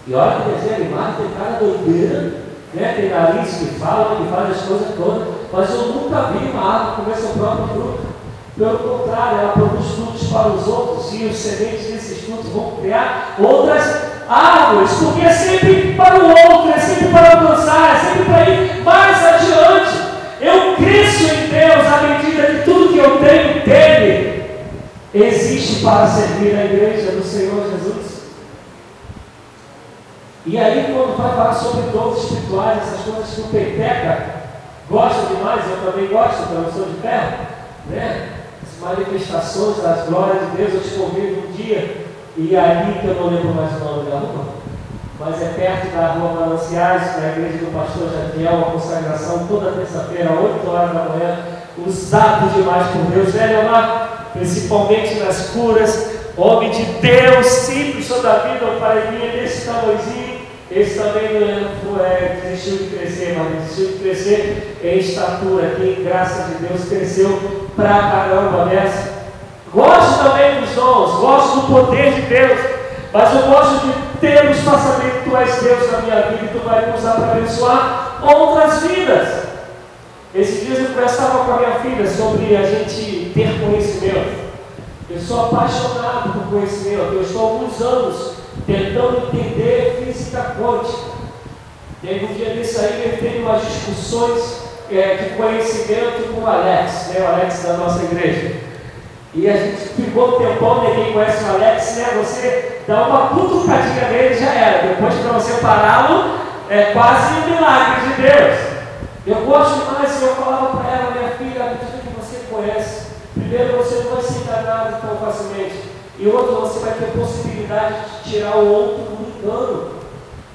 Speaker 1: E olha que desenho animado tem cara doideira, né? tem nariz que fala, que faz as coisas todas, mas eu nunca vi uma árvore comer seu próprio fruto. Pelo contrário, ela produz frutos para os outros e os sementes desses frutos vão criar outras árvores, porque é sempre para o outro, é sempre para alcançar, é sempre para ir mais Que tudo que eu tenho dele existe para servir a igreja do Senhor Jesus. E aí, quando vai falar sobre dons espirituais, essas coisas que o Peteca gosta demais, eu também gosto, porque eu sou de ferro, né? As manifestações das glórias de Deus, eu te convido um dia e ali, que eu não lembro mais o nome da rua, mas é perto da rua Mananciais, na igreja do pastor Jadiel, uma consagração toda terça-feira, 8 horas da manhã, usado demais por Deus, né, Leomar? Principalmente nas curas, homem de Deus, simples toda a vida, um parelinha desse tamanhozinho, esse também não é, desistiu de crescer, mas desistiu de crescer em estatura, em graça de Deus cresceu pra caramba nessa. Né? Gosto também dos dons, gosto do poder de Deus, mas eu gosto de para saber que Tu és Deus na minha vida e Tu vai me usar para abençoar outras vidas. Esses dias eu conversava com a minha filha sobre a gente ter conhecimento. Eu sou apaixonado por conhecimento. Eu estou há alguns anos tentando entender física quântica. Teve um dia desse aí, ele teve umas discussões é, de conhecimento com o Alex, né, o Alex da nossa igreja. E a gente ficou um tempão, ninguém conhece o Alex, né? Você dá uma cutucadinha nele já era. Depois para você pará-lo, é quase um milagre de Deus. Eu gosto mais, eu falava para ela, minha filha, a medida que você conhece, primeiro você não vai ser enganado tão facilmente. E outro, você vai ter possibilidade de tirar o outro do engano.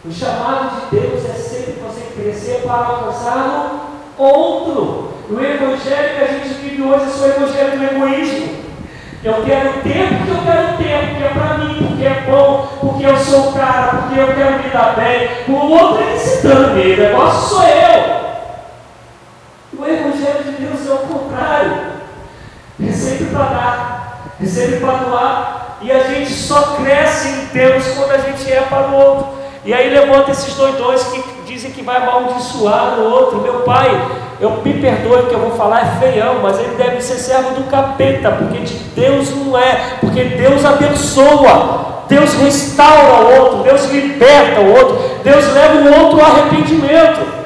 Speaker 1: O chamado de Deus é sempre você crescer para alcançar o outro. O evangelho que a gente vive hoje é só o evangelho do egoísmo. Eu quero ter porque eu quero ter, porque é para mim, porque é bom, porque eu sou o cara, porque eu quero me dar bem. O outro é esse dane, o negócio sou eu. O Evangelho de Deus é o contrário. Para dar, recebe para doar. E a gente só cresce em Deus quando a gente é para o outro. E aí levanta esses doidões que dizem que vai amaldiçoar o outro. Meu pai, eu me perdoe que eu vou falar é feião, mas ele deve ser servo do capeta, porque de Deus não é, porque Deus abençoa, Deus restaura o outro, Deus liberta o outro, Deus leva o outro ao arrependimento.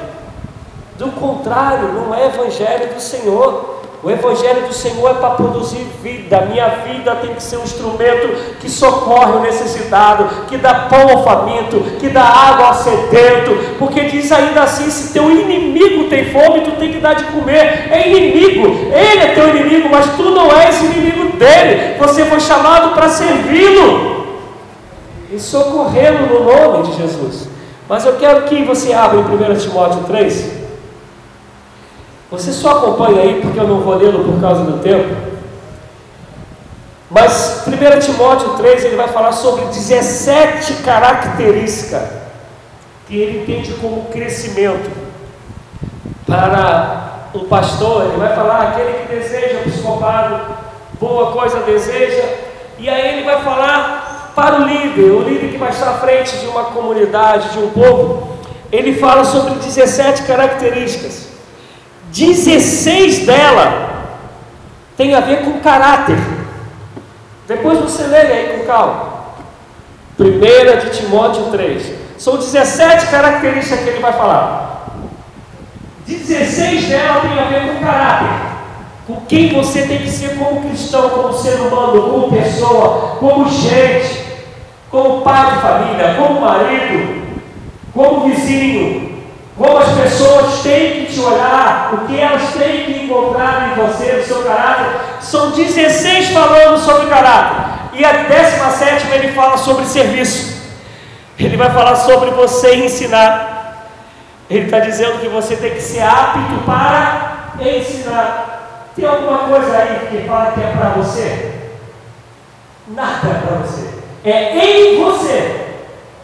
Speaker 1: Do contrário, não é evangelho do Senhor. O Evangelho do Senhor é para produzir vida. Minha vida tem que ser um instrumento que socorre o necessitado, que dá pão ao faminto, que dá água ao sedento. Porque diz ainda assim: se teu inimigo tem fome, tu tem que dar de comer. É inimigo, ele é teu inimigo, mas tu não és inimigo dele. Você foi chamado para servi-lo e socorrê-lo no nome de Jesus. Mas eu quero que você abra em 1 Timóteo 3. Você só acompanha aí porque eu não vou lê-lo por causa do tempo. Mas 1 Timóteo 3 ele vai falar sobre 17 características que ele entende como crescimento para um pastor. Ele vai falar aquele que deseja o boa coisa deseja, e aí ele vai falar para o líder, o líder que vai estar à frente de uma comunidade, de um povo. Ele fala sobre 17 características. 16 dela tem a ver com caráter. Depois você leia aí com calma. 1 de Timóteo 3. São 17 características que ele vai falar. 16 delas tem a ver com caráter. Com quem você tem que ser como cristão, como ser humano, como pessoa, como gente, como pai de família, como marido, como vizinho, como as pessoas têm que te olhar, o que elas têm que encontrar em você, no seu caráter. São 16 falando sobre caráter. E a 17 ele fala sobre serviço. Ele vai falar sobre você ensinar. Ele está dizendo que você tem que ser apto para ensinar. Tem alguma coisa aí que fala que é para você? Nada é para você. É em você.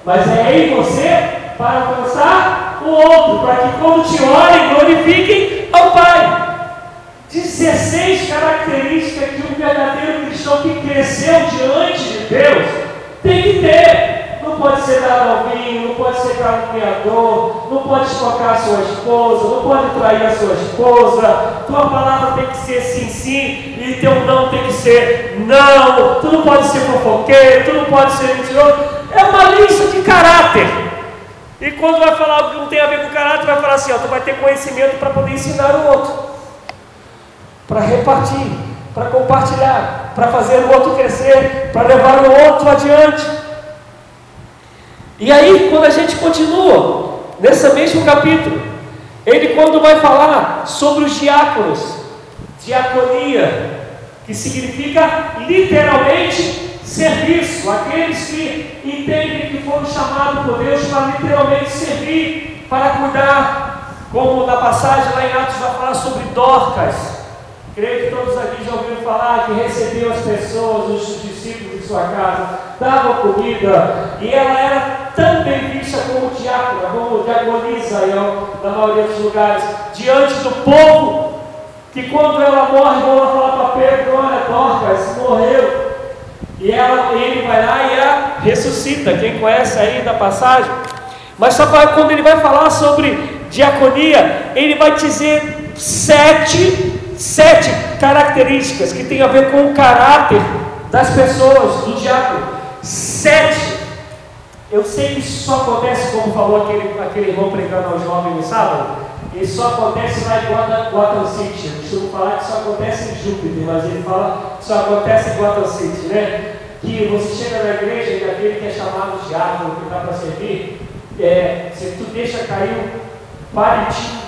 Speaker 1: Mas é em você para alcançar o outro, para que quando te olhem, glorifiquem ao Pai. 16 características que um verdadeiro cristão que cresceu diante de Deus tem que ter. Não pode ser dado ao vinho, não pode ser caluniador, não pode espocar a sua esposa, não pode trair a sua esposa. Tua palavra tem que ser sim, sim, e teu não tem que ser não. Tu não pode ser fofoqueiro, tu não pode ser mentiroso. É uma lista de caráter. E quando vai falar algo que não tem a ver com caráter, vai falar assim: ó, tu vai ter conhecimento para poder ensinar o outro, para repartir, para compartilhar, para fazer o outro crescer, para levar o outro adiante. E aí, quando a gente continua, nesse mesmo capítulo, ele quando vai falar sobre os diáconos, diaconia, que significa literalmente serviço, aqueles que entendem que foram chamados por Deus para literalmente servir, para cuidar, como na passagem lá em Atos vai falar sobre Dorcas. Creio que todos aqui já ouviram falar que recebeu as pessoas, os discípulos de sua casa, dava comida, e ela era também vista como diácona, como diaconisa na maioria dos lugares, diante do povo, que quando ela morre, vão lá falar para Pedro, olha, Dorcas morreu, e ela, ele vai lá e a ressuscita. Quem conhece aí da passagem? Mas só para quando ele vai falar sobre diaconia, ele vai dizer sete, sete características que tem a ver com o caráter das pessoas, do diácono. Sete. Eu sei que isso só acontece, como falou aquele, aquele irmão pregando ao jovem no sábado, isso só acontece lá em Gotham City. Eu costumo falar que isso acontece em Júpiter, mas ele fala que só acontece em Gotham City, né? Que você chega na igreja e aquele que é chamado de árvore, que dá para servir, é, se tu deixa cair um palitinho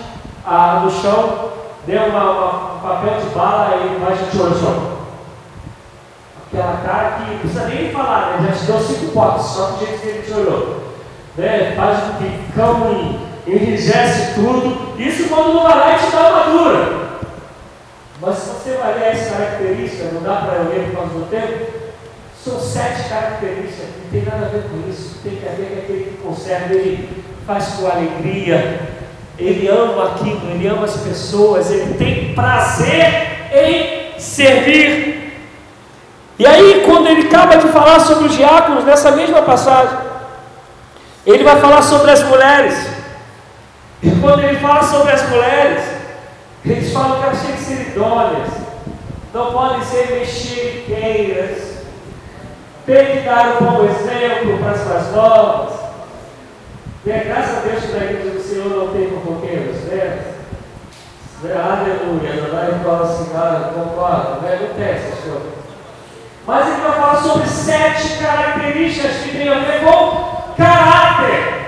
Speaker 1: ah, no chão, dê uma, uma, um papel de bala e vai te olhar Aquela cara que não precisa nem falar, né? Já te deu cinco potes, só do jeito que ele te olhou. Né? Faz com que calme enrijece tudo. Isso quando não vai lá e dá. Mas se você vai ler característica, não dá para eu ler por causa do tempo, são sete características, não tem nada a ver com isso, tem que ver com aquele que conserva, ele faz com alegria, ele ama aquilo, ele ama as pessoas, ele tem prazer em servir. E aí, quando ele acaba de falar sobre os diáconos, nessa mesma passagem, ele vai falar sobre as mulheres. E quando ele fala sobre as mulheres, eles falam que elas têm que ser idôneas, não podem ser mexeriqueiras, tem que dar um bom exemplo para as mais novas. E é graças a Deus que na igreja do Senhor não tem fofoqueiros, né? Aleluia, não vai falar assim, ah, concordo, né? Tem essas coisas. Mas ele vai falar sobre sete características que têm a ver com caráter.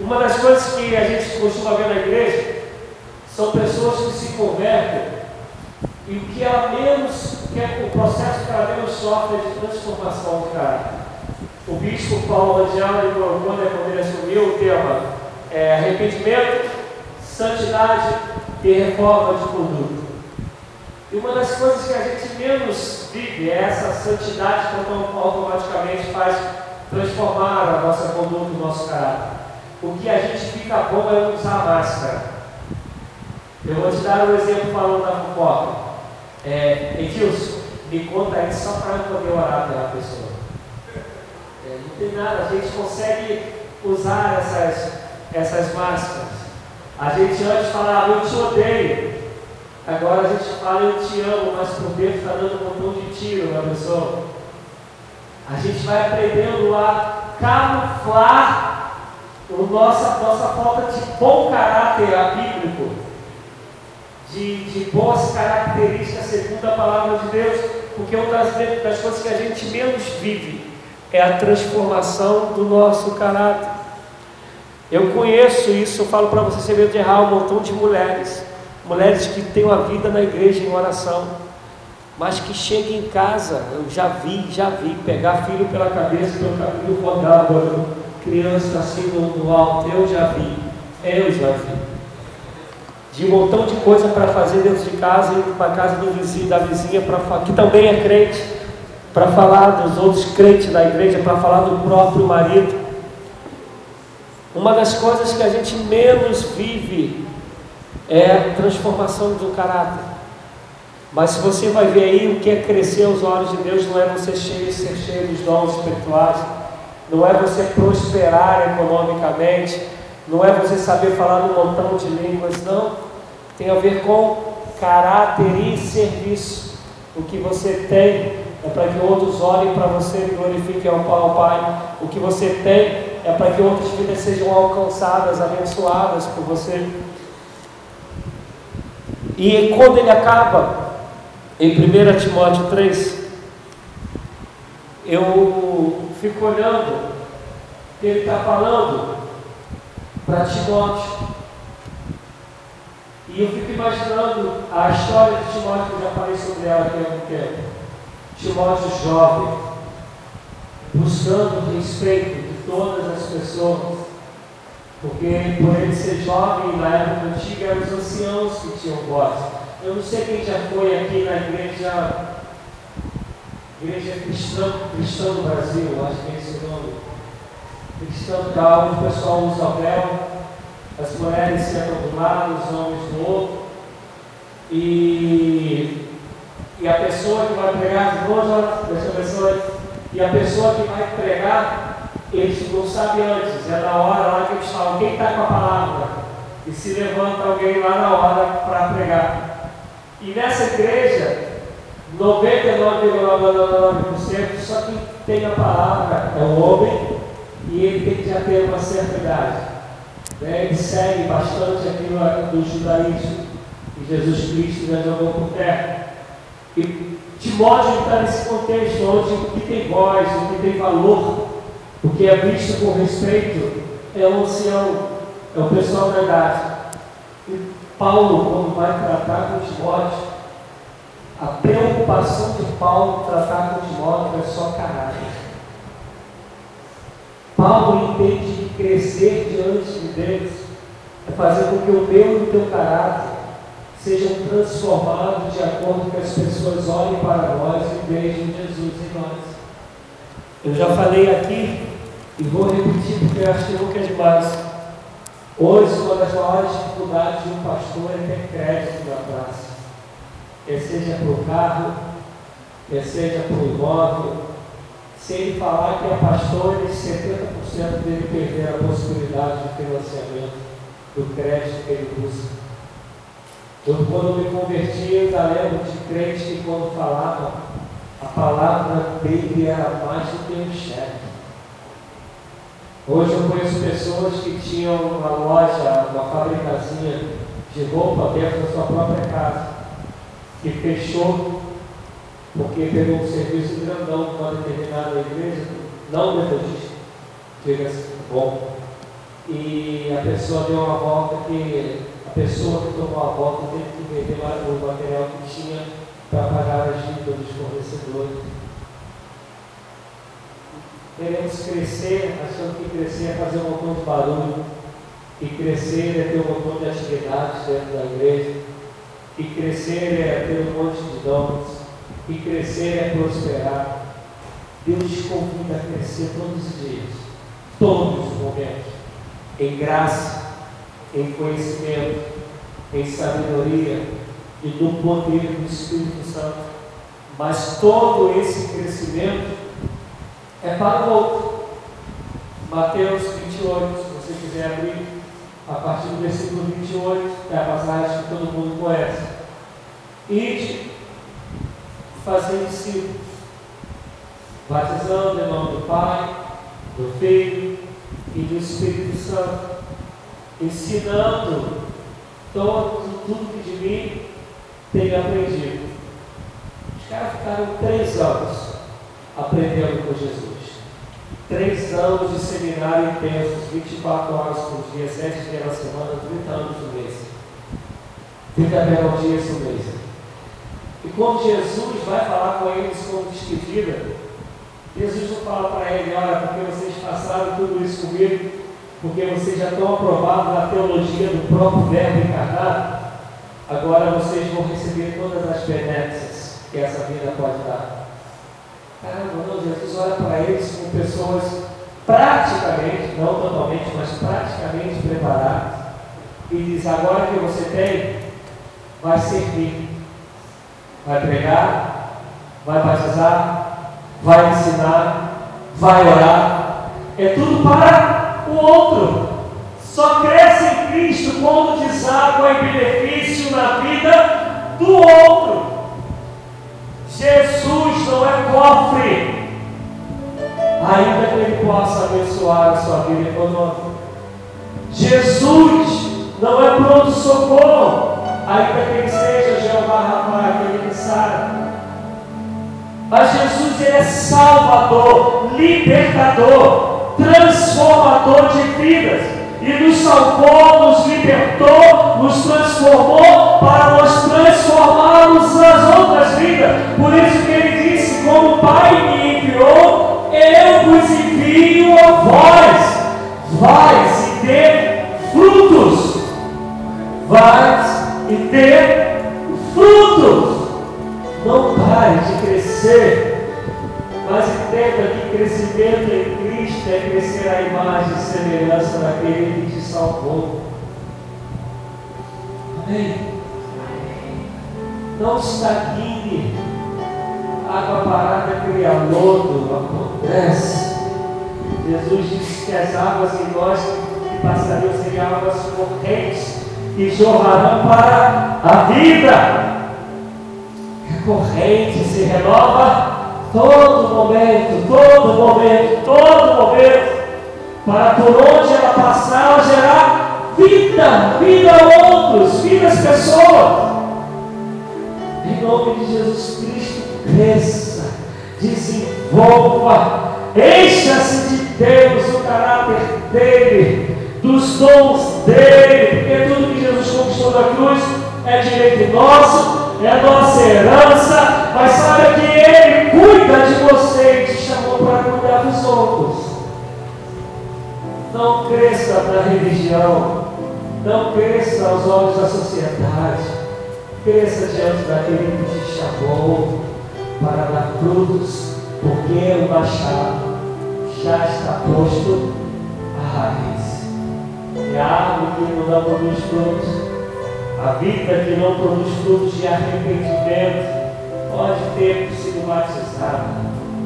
Speaker 1: Uma das coisas que a gente costuma ver na igreja são pessoas que se convertem e o que ela menos, que é o processo que ela menos sofre é de transformação de caráter. O bispo Paulo Radiano, quando ele assumiu o tema é, arrependimento, santidade e reforma de conduta. E uma das coisas que a gente menos vive é essa santidade que automaticamente faz transformar a nossa conduta, o nosso caráter. O que a gente fica bom é usar máscara. Eu vou te dar um exemplo falando da fofoca. É, Edilson, me conta aí só para eu poder orar pela pessoa. É, não tem nada, a gente consegue usar essas, essas máscaras. A gente antes falava, eu te odeio. Agora a gente fala, eu te amo, mas por dentro está dando um montão de tiro na pessoa. A gente vai aprendendo a camuflar o nossa, nossa falta de bom caráter bíblico, de, de boas características segundo a palavra de Deus, porque uma das, das coisas que a gente menos vive é a transformação do nosso caráter. Eu conheço isso, eu falo para você, sem medo de errar, um montão de mulheres, mulheres que têm uma vida na igreja em oração, mas que chegam em casa, eu já vi, já vi, pegar filho pela cabeça, pelo cabelo rodado, criança assim no, alto, eu já vi, eu já vi. De um montão de coisa para fazer dentro de casa, indo para casa do vizinho, da vizinha, pra, que também é crente, para falar dos outros crentes da igreja, para falar do próprio marido. Uma das coisas que a gente menos vive é a transformação do caráter. Mas se você vai ver aí o que é crescer aos olhos de Deus, não é você cheio, ser cheio dos dons espirituais, não é você prosperar economicamente, não é você saber falar um montão de línguas, não. Tem a ver com caráter e serviço. O que você tem é para que outros olhem para você e glorifiquem ao Pai. O que você tem é para que outras vidas sejam alcançadas, abençoadas por você. E quando ele acaba, em 1 Timóteo 3, eu fico olhando que ele está falando para Timóteo. E eu fico imaginando a história de Timóteo, que eu já falei sobre ela aqui há algum tempo. Timóteo jovem, buscando o respeito de todas as pessoas, porque por ele ser jovem, na época antiga, eram os anciãos que tinham voz. Eu não sei quem já foi aqui na igreja, igreja cristã, cristã do Brasil, acho que é esse o nome cristão tal, o pessoal usa véu, as mulheres sentam do lado, os homens do outro, e, e a pessoa que vai pregar, deixa pessoa, e a pessoa que vai pregar, eles não sabem antes, é na hora lá que eles falam, quem está com a palavra? E se levanta alguém lá na hora para pregar. E nessa igreja, 99,99% só quem tem a palavra é o homem e ele tem que já ter uma certa idade. Né? Ele segue bastante aquilo do judaísmo que Jesus Cristo já jogou por terra. E Timóteo está nesse contexto onde o que tem voz, o que tem valor, o que é visto com respeito é o ancião, é o pessoal da idade. E Paulo, quando vai tratar com Timóteo, a preocupação de Paulo tratar com Timóteo é só caráter. Paulo entende que crescer diante de Deus é fazer com que o meu e o teu caráter sejam transformados de acordo com as pessoas olhem para nós e vejam Jesus em nós. Eu já falei aqui e vou repetir porque eu acho que é demais. Hoje, uma das maiores dificuldades de um pastor é ter crédito na praça. Quer seja para o carro, quer seja para o imóvel, se ele falar que é pastor, ele 70% dele perder a possibilidade de financiamento do crédito que ele busca. Eu, quando me converti, eu ainda lembro de crente que quando falava, a palavra dele era mais do que um cheque. Hoje eu conheço pessoas que tinham uma loja, uma fabricazinha de roupa dentro da sua própria casa, que fechou porque pegou um serviço grandão uma determinada igreja, não metodista, diga-se, bom. E a pessoa deu uma volta que a pessoa que tomou a volta teve que vender o material que tinha para pagar as dívidas dos fornecedores. Queremos crescer, achando que crescer é fazer um montão de barulho, e crescer é ter um montão de atividades dentro da igreja E crescer é ter um monte de dons. E crescer é prosperar. Deus te convida a crescer todos os dias, todos os momentos, em graça, em conhecimento, em sabedoria e no poder do Espírito Santo. Mas todo esse crescimento é para o outro. Mateus 28, se você quiser abrir, a partir do versículo 28, é a passagem que todo mundo conhece. Ide fazer discípulos, batizando em nome do Pai, do Filho e do Espírito Santo, ensinando todo, tudo que de mim tenho aprendido. Os caras ficaram três anos aprendendo com Jesus. Três anos de seminário intensos, 24 horas por dia, 7 dias na semana, 30 anos no mês. 30 dias no mês. E quando Jesus vai falar com eles como despedida, Jesus não fala para ele, olha, porque vocês passaram tudo isso comigo, porque vocês já estão aprovados na teologia do próprio verbo encarnado, agora vocês vão receber todas as benéficas que essa vida pode dar. Caramba, não, Jesus olha para eles como pessoas praticamente, não totalmente, mas praticamente preparadas, e diz: agora que você tem, vai servir, vai pregar, vai batizar, vai ensinar, vai orar, é tudo para o outro. Só cresce em Cristo quando deságua em benefício na vida do outro. Jesus cofre, ainda que Ele possa abençoar a sua vida econômica. Jesus não é pronto-socorro, ainda que Ele seja Jeová Rafa, aquele que sabe. Mas Jesus ele é salvador, libertador, transformador de vidas. E nos salvou, nos libertou, nos transformou para nós transformarmos as outras vidas. Por isso que ele disse: Como o Pai me enviou, eu vos envio a vós. Vais e ter frutos. Vais e ter frutos. Não pare de crescer, mas entenda que crescimento em Cristo é crescer a imagem e semelhança daquele que te salvou. Amém? Não estagne. Água parada cria lodo, acontece. Jesus disse que as águas em nós que passariam seriam águas correntes e jorrarão para a vida corrente se renova todo momento, todo momento, todo momento, para por onde ela passar, ela gerar vida, vida a outros, vida às pessoas. Em nome de Jesus Cristo, cresça, desenvolva, encha-se de Deus, o caráter dele, dos dons dele, porque tudo que Jesus conquistou na cruz é direito nosso é nossa herança, mas sabe que Ele cuida de você e te chamou para cuidar dos outros. Não cresça na religião, não cresça aos olhos da sociedade, cresça diante daquele que te chamou para dar frutos, porque o machado já está posto à raiz. E a árvore que não produz frutos a vida que não produz frutos de arrependimento pode ter sido batizado,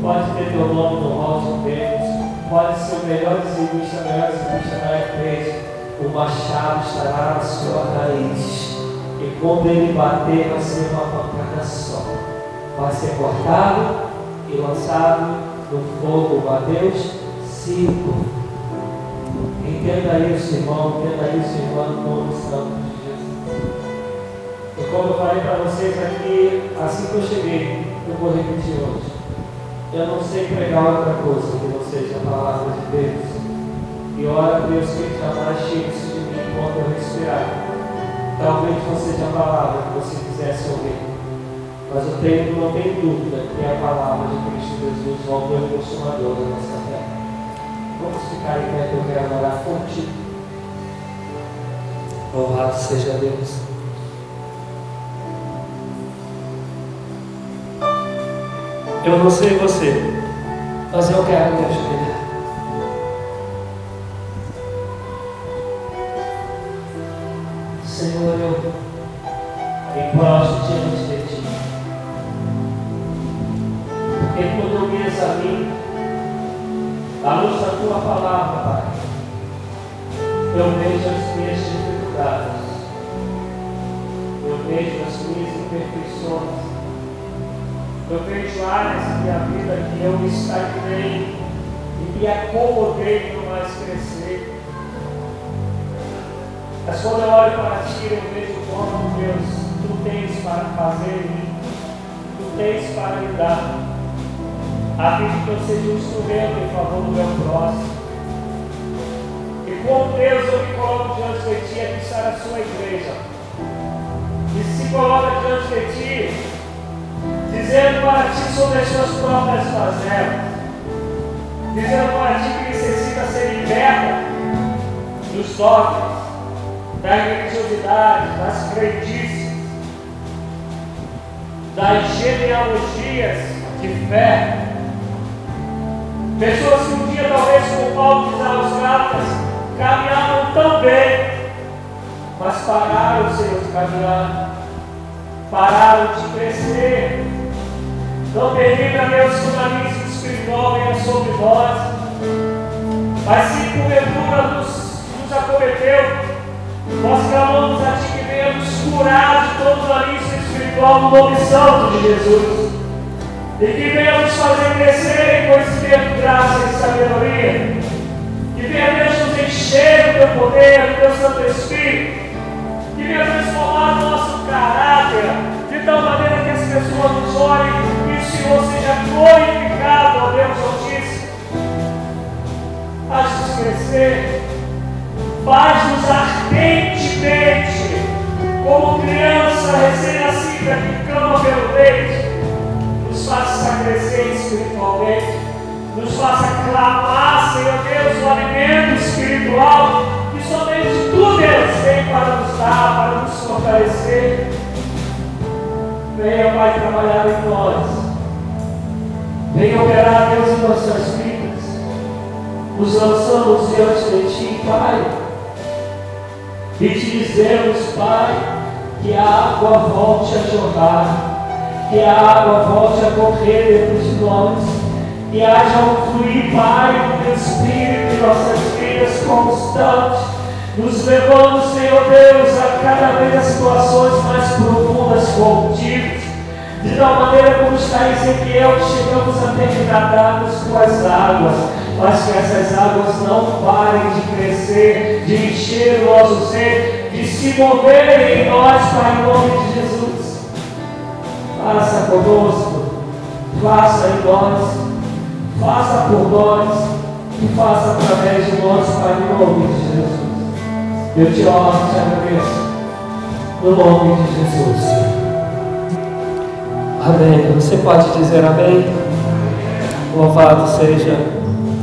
Speaker 1: pode ter teu nome no rol de Deus, pode ser o melhor dizimista, a melhor dizimista da igreja. O machado estará na sua raiz. E quando ele bater, vai ser uma pancada só. Vai ser cortado e lançado no fogo. Mateus 5. Entenda isso, irmão. Entenda isso, irmão, no nome santo e como eu falei para vocês aqui, assim que eu cheguei, eu vou repetir hoje. Eu não sei pregar outra coisa que não seja a palavra de Deus. E ora, Deus, que jamais tire isso de mim enquanto eu respirar. Talvez não seja a palavra que você quisesse ouvir. Mas eu tenho, não tenho dúvida que a palavra de Cristo Jesus, o autor e consumador da nossa fé. Vamos ficar em pé que eu quero orar contigo. Louvado seja Deus. Eu não sei você, mas eu quero te ajudar. Para ti sobre as suas próprias fazelas, dizendo para ti que necessita ser liberta dos dogmas, da religiosidade, das crendices, das genealogias de fé. Pessoas que um dia, talvez, com Paulo diz aos Gálatas, caminhavam tão bem, mas pararam, Senhor, de caminhar, pararam de crescer, não permita, Deus, que o nariz espiritual venha sobre nós. Mas se porventura nos, nos acometeu, nós clamamos a Ti que venha nos curar de todo o nariz espiritual no nome santo de Jesus. E que venha nos fazer crescer em conhecimento, graça e sabedoria. Que venha Deus nos encher do Teu poder, do Teu Santo Espírito. Que venha transformar o nosso caráter de tal maneira que as pessoas nos olhem Senhor seja glorificado, ó Deus Altíssimo. Faz-nos crescer, faz-nos ardentemente, como criança recém-nascida que clama pelo leite, nos faça crescer espiritualmente, nos faça clamar, Senhor Deus, o alimento espiritual que somente Tu, Deus, tem para nos dar, para nos fortalecer. Venha, Pai, trabalhar em nós Venha operar, Deus, em nossas vidas. Nos lançamos diante de Ti, Pai. E te dizemos, Pai, que a água volte a jorrar, que a água volte a correr dentro de nós, que haja um fluir, Pai, do Espírito em nossas vidas constante, nos levando, Senhor Deus, a cada vez as situações mais profundas contigo de tal maneira como está em Ezequiel, chegamos a ter com as águas, mas que essas águas não parem de crescer, de encher o nosso ser, de se moverem em nós, Pai, em nome de Jesus. Faça conosco, faça em nós, faça por nós e faça através de nós, Pai, em nome de Jesus. Eu te honro, te agradeço, no nome de Jesus. Amém. Você pode dizer amém? Louvado seja